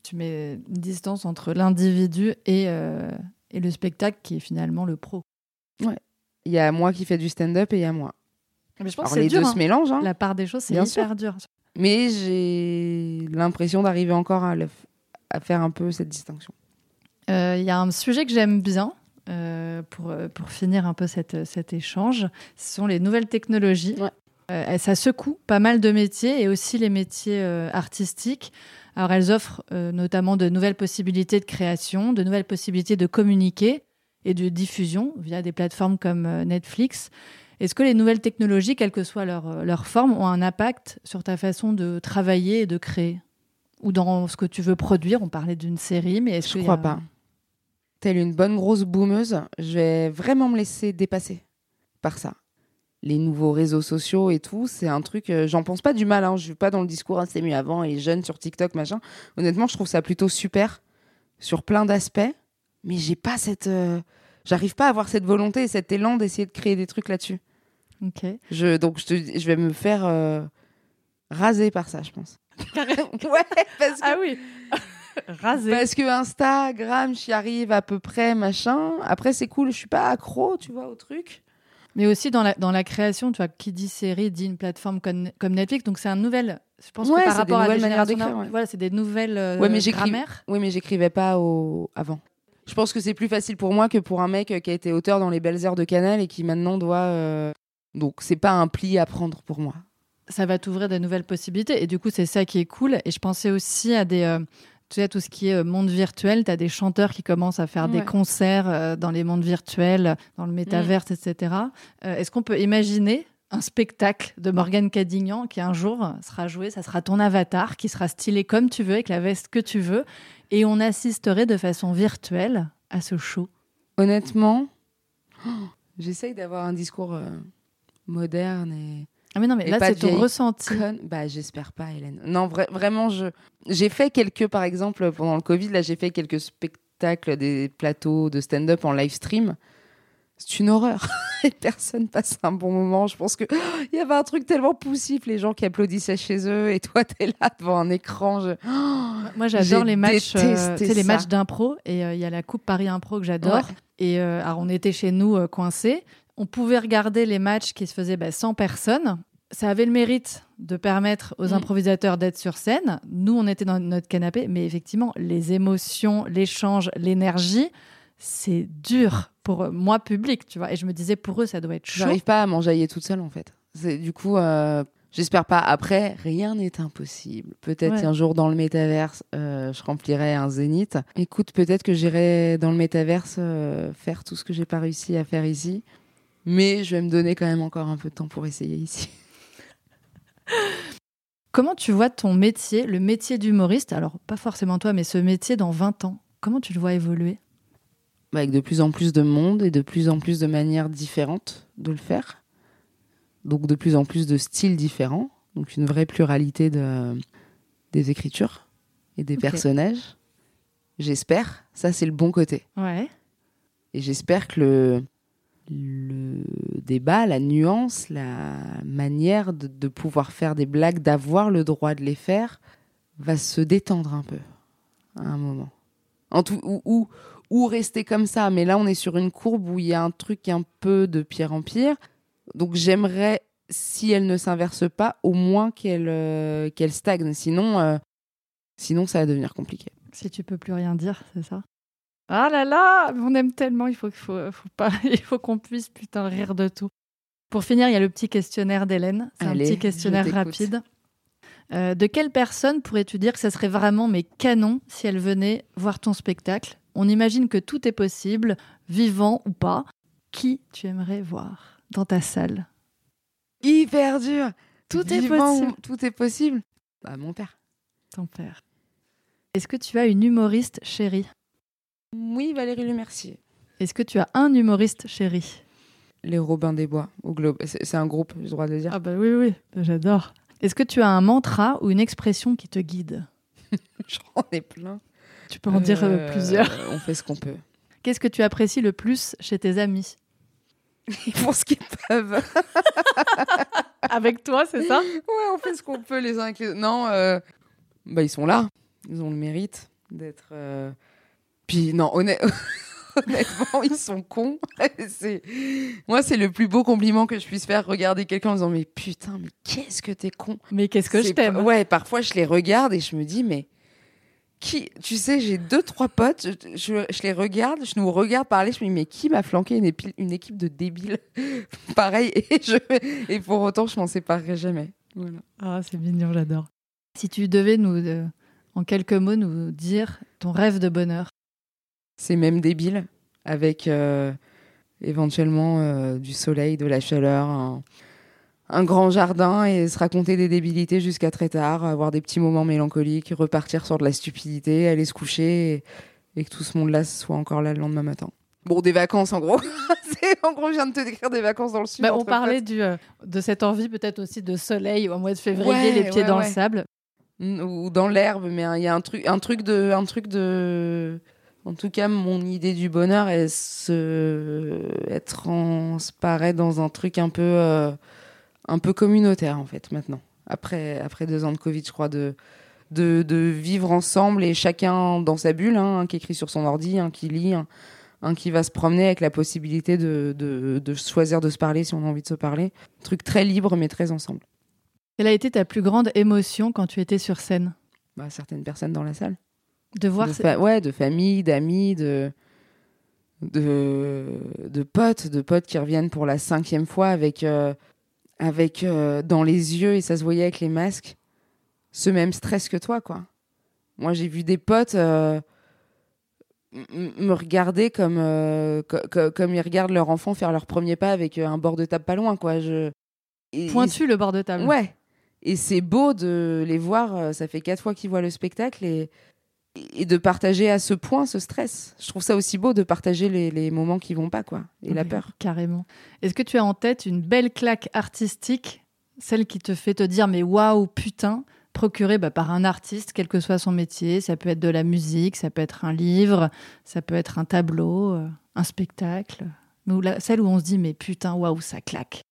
Tu mets une distance entre l'individu et, euh, et le spectacle qui est finalement le pro. Il y a moi qui fais du stand-up et il y a moi. Mais je pense Alors que les dur. deux hein. se mélangent, hein. La part des choses, c'est Bien hyper dur. mais j'ai l'impression d'arriver encore à, le- à faire un peu cette distinction. Euh, Il y a un sujet que j'aime bien euh, pour, pour finir un peu cette, cet échange. Ce sont les nouvelles technologies. Ouais. Ça secoue pas mal de métiers et aussi les métiers artistiques. Alors elles offrent euh, notamment de nouvelles possibilités de création, de nouvelles possibilités de communiquer et de diffusion via des plateformes comme euh, Netflix. Est-ce que les nouvelles technologies, quelle que soit leur, euh, leur forme, ont un impact sur ta façon de travailler et de créer? Ou dans ce que tu veux produire On parlait d'une série, mais est-ce Je qu'il y crois a- pas. Telle une bonne grosse boumeuse, je vais vraiment me laisser dépasser par ça. Les nouveaux réseaux sociaux et tout, c'est un truc, euh, j'en pense pas du mal, hein, je suis pas dans le discours, c'est mieux avant, et les jeunes sur TikTok, machin. Honnêtement, je trouve ça plutôt super sur plein d'aspects, mais j'ai pas cette. euh, J'arrive pas à avoir cette volonté et cet élan d'essayer de créer des trucs là-dessus. Ok. Je, donc, je, te- je vais me faire euh, raser par ça, je pense. ouais, parce que, Ah oui. Rasé. parce que Instagram, j'y arrive à peu près, machin. Après, c'est cool, je suis pas accro, tu vois, au truc. Mais aussi dans la, dans la création, tu vois, qui dit série dit une plateforme comme, comme Netflix. Donc c'est un nouvel. Je pense Ouais, que par c'est des rapport à des d'écrire, d'avant, ouais. voilà, c'est des nouvelles euh, Ouais, mais grammaires. Oui, mais j'écrivais pas au... avant. Je pense que c'est plus facile pour moi que pour un mec qui a été auteur dans les belles heures de Canal et qui maintenant doit. euh, Donc, c'est pas un pli à prendre pour moi. Ça va t'ouvrir de nouvelles possibilités. Et du coup, c'est ça qui est cool. Et je pensais aussi à des. euh, tu sais, tout ce qui est euh, monde virtuel, tu as des chanteurs qui commencent à faire des concerts euh, dans les mondes virtuels, dans le métaverse, etc. Euh, Est-ce qu'on peut imaginer un spectacle de Morgane Cadignan qui un jour sera joué, ça sera ton avatar, qui sera stylé comme tu veux, avec la veste que tu veux, et on assisterait de façon virtuelle à ce show? Honnêtement, oh, j'essaye d'avoir un discours euh, moderne et. Ah mais non, mais là, c'est ton ressenti. Bah, j'espère pas, Hélène. Non, vra- vraiment, je. J'ai fait quelques, par exemple, pendant le Covid, là, j'ai fait quelques spectacles, des plateaux de stand-up en live stream. C'est une horreur. Et personne passe un bon moment. Je pense que oh, il y avait un truc tellement poussif, les gens qui applaudissaient chez eux, et toi, t'es là devant un écran. Je... Oh, Moi, j'adore les matchs, euh, les matchs d'impro. Et euh, il y a la Coupe Paris Impro que j'adore. Ouais. Et euh, alors, on était chez nous euh, coincés. On pouvait regarder les matchs qui se faisaient bah, sans personne. Ça avait le mérite de permettre aux Mm. improvisateurs d'être sur scène. Nous, on était dans notre canapé. Mais effectivement, les émotions, l'échange, l'énergie, c'est dur pour euh, moi, public, tu vois. Et je me disais, pour eux, ça doit être chaud. J'arrive pas à m'enjailler toute seule, en fait. C'est- Du coup, euh, j'espère pas. Après, rien n'est impossible. Peut-être Ouais. qu'un jour, dans le métaverse, euh, je remplirai un zénith. Écoute, peut-être que j'irai dans le métaverse euh, faire tout ce que j'ai pas réussi à faire ici. Mais je vais me donner quand même encore un peu de temps pour essayer ici. Comment tu vois ton métier, le métier d'humoriste? Alors, pas forcément toi, mais ce métier dans 20 ans. Comment tu le vois évoluer? Bah, Avec de plus en plus de monde et de plus en plus de manières différentes de le faire. Donc de plus en plus de styles différents. Donc une vraie pluralité de, des écritures et des personnages. J'espère. Ça, c'est le bon côté. Ouais. Et j'espère que le, le débat, la nuance, la manière de, pouvoir faire des blagues, d'avoir le droit de les faire, va se détendre un peu à un moment. En tout, ou, ou, ou rester comme ça. Mais là, on est sur une courbe où il y a un truc un peu de pire en pire. Donc j'aimerais, si elle ne s'inverse pas, au moins qu'elle euh, stagne. Sinon, euh, sinon, ça va devenir compliqué. Si tu peux plus rien dire, c'est ça? Ah là là, on aime tellement, il faut, qu'il faut, faut pas, il faut qu'on puisse putain rire de tout. Pour finir, il y a le petit questionnaire d'Hélène. C'est un petit questionnaire rapide. Euh, de quelle personne pourrais-tu dire que ça serait vraiment mais canon si elle venait voir ton spectacle? On imagine que tout est possible, vivant ou pas. Qui tu aimerais voir dans ta salle? Hyper dur. Tout est Vivant, possible. Tout est possible. Bah, mon père. Ton père. Est-ce que tu as une humoriste chérie? Oui, Valérie Le Mercier. Est-ce que tu as un humoriste chéri? Les Robins des Bois, au Globe. C'est c'est un groupe, j'ai le droit de le dire. Ah bah oui, oui, j'adore. Est-ce que tu as un mantra ou une expression qui te guide? J'en ai plein. Tu peux en dire euh, Euh, plusieurs. On fait ce qu'on peut. Qu'est-ce que tu apprécies le plus chez tes amis? Ils font ce qu'ils peuvent. Avec toi, c'est ça? Ouais, on fait ce qu'on peut les uns avec les autres. Non, euh, bah, ils sont là. Ils ont le mérite d'être. Puis, non, honnêt- honnêtement, ils sont cons. Moi, c'est le plus beau compliment que je puisse faire. Regarder quelqu'un en disant Mais putain, mais qu'est-ce que t'es con? Mais qu'est-ce que je t'aime? Ouais, parfois je les regarde et je me dis, mais qui Tu sais, j'ai deux, trois potes, je, je- je les regarde, je nous regarde parler, je me dis, mais qui m'a flanqué une, une équipe de débiles? Pareil, et, je, et pour autant, je m'en séparerai jamais. Voilà. Ah, c'est mignon, j'adore. Si tu devais nous, euh, en quelques mots, nous dire ton rêve de bonheur. C'est même débile, avec euh, éventuellement euh, du soleil, de la chaleur, un, un grand jardin et se raconter des débilités jusqu'à très tard, avoir des petits moments mélancoliques, repartir sur de la stupidité, aller se coucher et, et que tout ce monde-là soit encore là le lendemain matin. Bon, des vacances en gros. En gros, je viens de te décrire des vacances dans le sud. Bah, on parlait du, euh, de cette envie peut-être aussi de soleil au mois de février, Ouais, les pieds ouais, dans ouais. le sable. Ou dans l'herbe, mais il y a un truc, un truc de, un truc de. En tout cas, mon idée du bonheur, elle se, elle transparaît dans un truc un peu, euh, un peu communautaire en fait maintenant. Après, après deux ans de Covid, je crois de, de, de vivre ensemble et chacun dans sa bulle, hein, un qui écrit sur son ordi, un qui lit, un, un qui va se promener avec la possibilité de, de, de choisir de se parler si on a envie de se parler. truc très libre mais très ensemble. Quelle a été ta plus grande émotion quand tu étais sur scène? Bah, certaines personnes dans la salle. De voir de, fa- ouais, de famille, d'amis, de, de, de potes, de potes qui reviennent pour la cinquième fois avec, euh, avec euh, dans les yeux, et ça se voyait avec les masques, ce même stress que toi, quoi. Moi, j'ai vu des potes euh, me regarder comme, co- co- comme ils regardent leur enfant faire leur premier pas avec un bord de table pas loin, quoi. Je... et- et pointu le bord de table. Ouais. Et c'est beau de les voir. Ça fait quatre fois qu'ils voient le spectacle et, et de partager à ce point ce stress. Je trouve ça aussi beau de partager les, les moments qui vont pas, quoi. Et la peur. Carrément. Est-ce que tu as en tête une belle claque artistique, celle qui te fait te dire mais waouh, putain, procurée bah, par un artiste, quel que soit son métier Ça peut être de la musique, ça peut être un livre, ça peut être un tableau, euh, un spectacle. Mais où la- celle où on se dit mais putain, waouh, ça claque.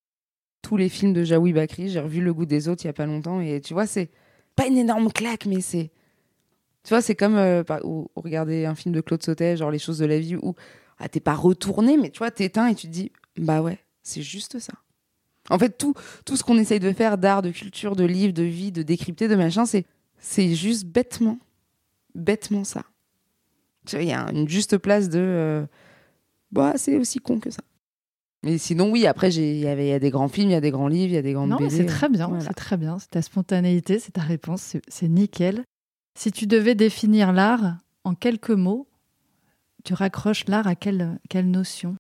Tous les films de Jaoui Bakri, j'ai revu Le goût des autres il y a pas longtemps. Et tu vois, c'est pas une énorme claque, mais c'est. Tu vois, c'est comme euh, par- ou- ou regarder un film de Claude Sautet, genre Les choses de la vie, où ah, t'es pas retourné, mais tu vois, t'éteins et tu te dis, bah ouais, c'est juste ça. En fait, tout, tout ce qu'on essaye de faire, d'art, de culture, de livre, de vie, de décrypter, de machin, c'est, c'est juste bêtement, bêtement ça. Tu vois, il y a une juste place de, euh, bah, c'est aussi con que ça. Mais sinon, oui, après, il y avait il y a des grands films, il y a des grands livres, il y a des grandes Non, mais c'est très bien, Voilà. c'est très bien. C'est ta spontanéité, c'est ta réponse, c'est- c'est nickel. Si tu devais définir l'art en quelques mots, tu raccroches l'art à quelle, quelle notion?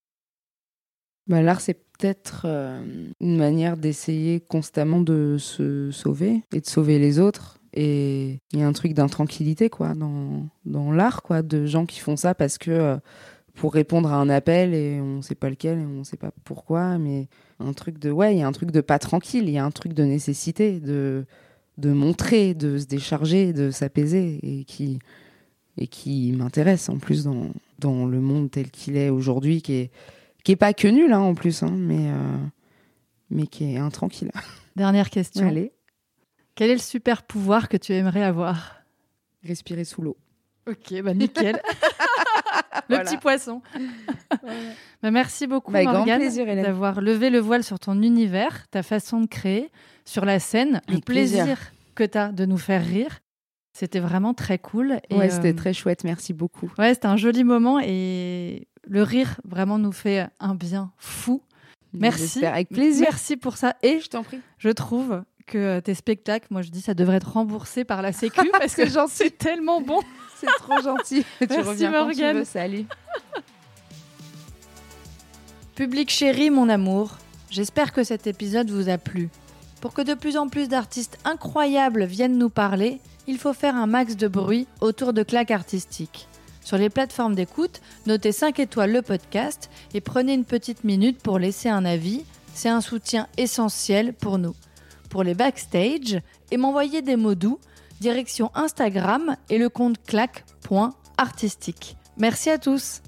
Bah, L'art, c'est peut-être euh, une manière d'essayer constamment de se sauver et de sauver les autres. Et il y a un truc d'intranquillité, quoi, dans, dans l'art, quoi, de gens qui font ça parce que euh, pour répondre à un appel et on sait pas lequel et on sait pas pourquoi, mais un truc de, ouais, il y a un truc de pas tranquille, il y a un truc de nécessité, de, de montrer, de se décharger, de s'apaiser et qui, et qui m'intéresse en plus dans, dans le monde tel qu'il est aujourd'hui, qui est, qui est pas que nul hein, en plus, hein, mais, euh, mais qui est intranquille. Dernière question. Allez, Quel est le super pouvoir que tu aimerais avoir? Respirer sous l'eau. Ok, bah nickel. le Voilà. petit poisson. Bah, merci beaucoup Bah, Morgane d'avoir levé le voile sur ton univers, ta façon de créer, sur la scène, le plaisir, plaisir. que tu as de nous faire rire. C'était vraiment très cool. Et, Ouais, c'était euh, très chouette, merci beaucoup. Ouais, c'était un joli moment et le rire vraiment nous fait un bien fou. Merci. Avec plaisir. Merci pour ça. Et Je t'en prie. je trouve que tes spectacles, moi je dis, ça devrait être remboursé par la Sécu parce que gentil. c'est tellement bon. C'est trop gentil. tu Merci, reviens quand tu Morgane. veux, salut. Public chéri, mon amour, j'espère que cet épisode vous a plu. Pour que de plus en plus d'artistes incroyables viennent nous parler, il faut faire un max de bruit autour de claques artistiques. Sur les plateformes d'écoute, notez 5 étoiles le podcast et prenez une petite minute pour laisser un avis. C'est un soutien essentiel pour nous. Pour les backstage et m'envoyer des mots doux, direction Instagram et le compte claque.artistique. Merci à tous!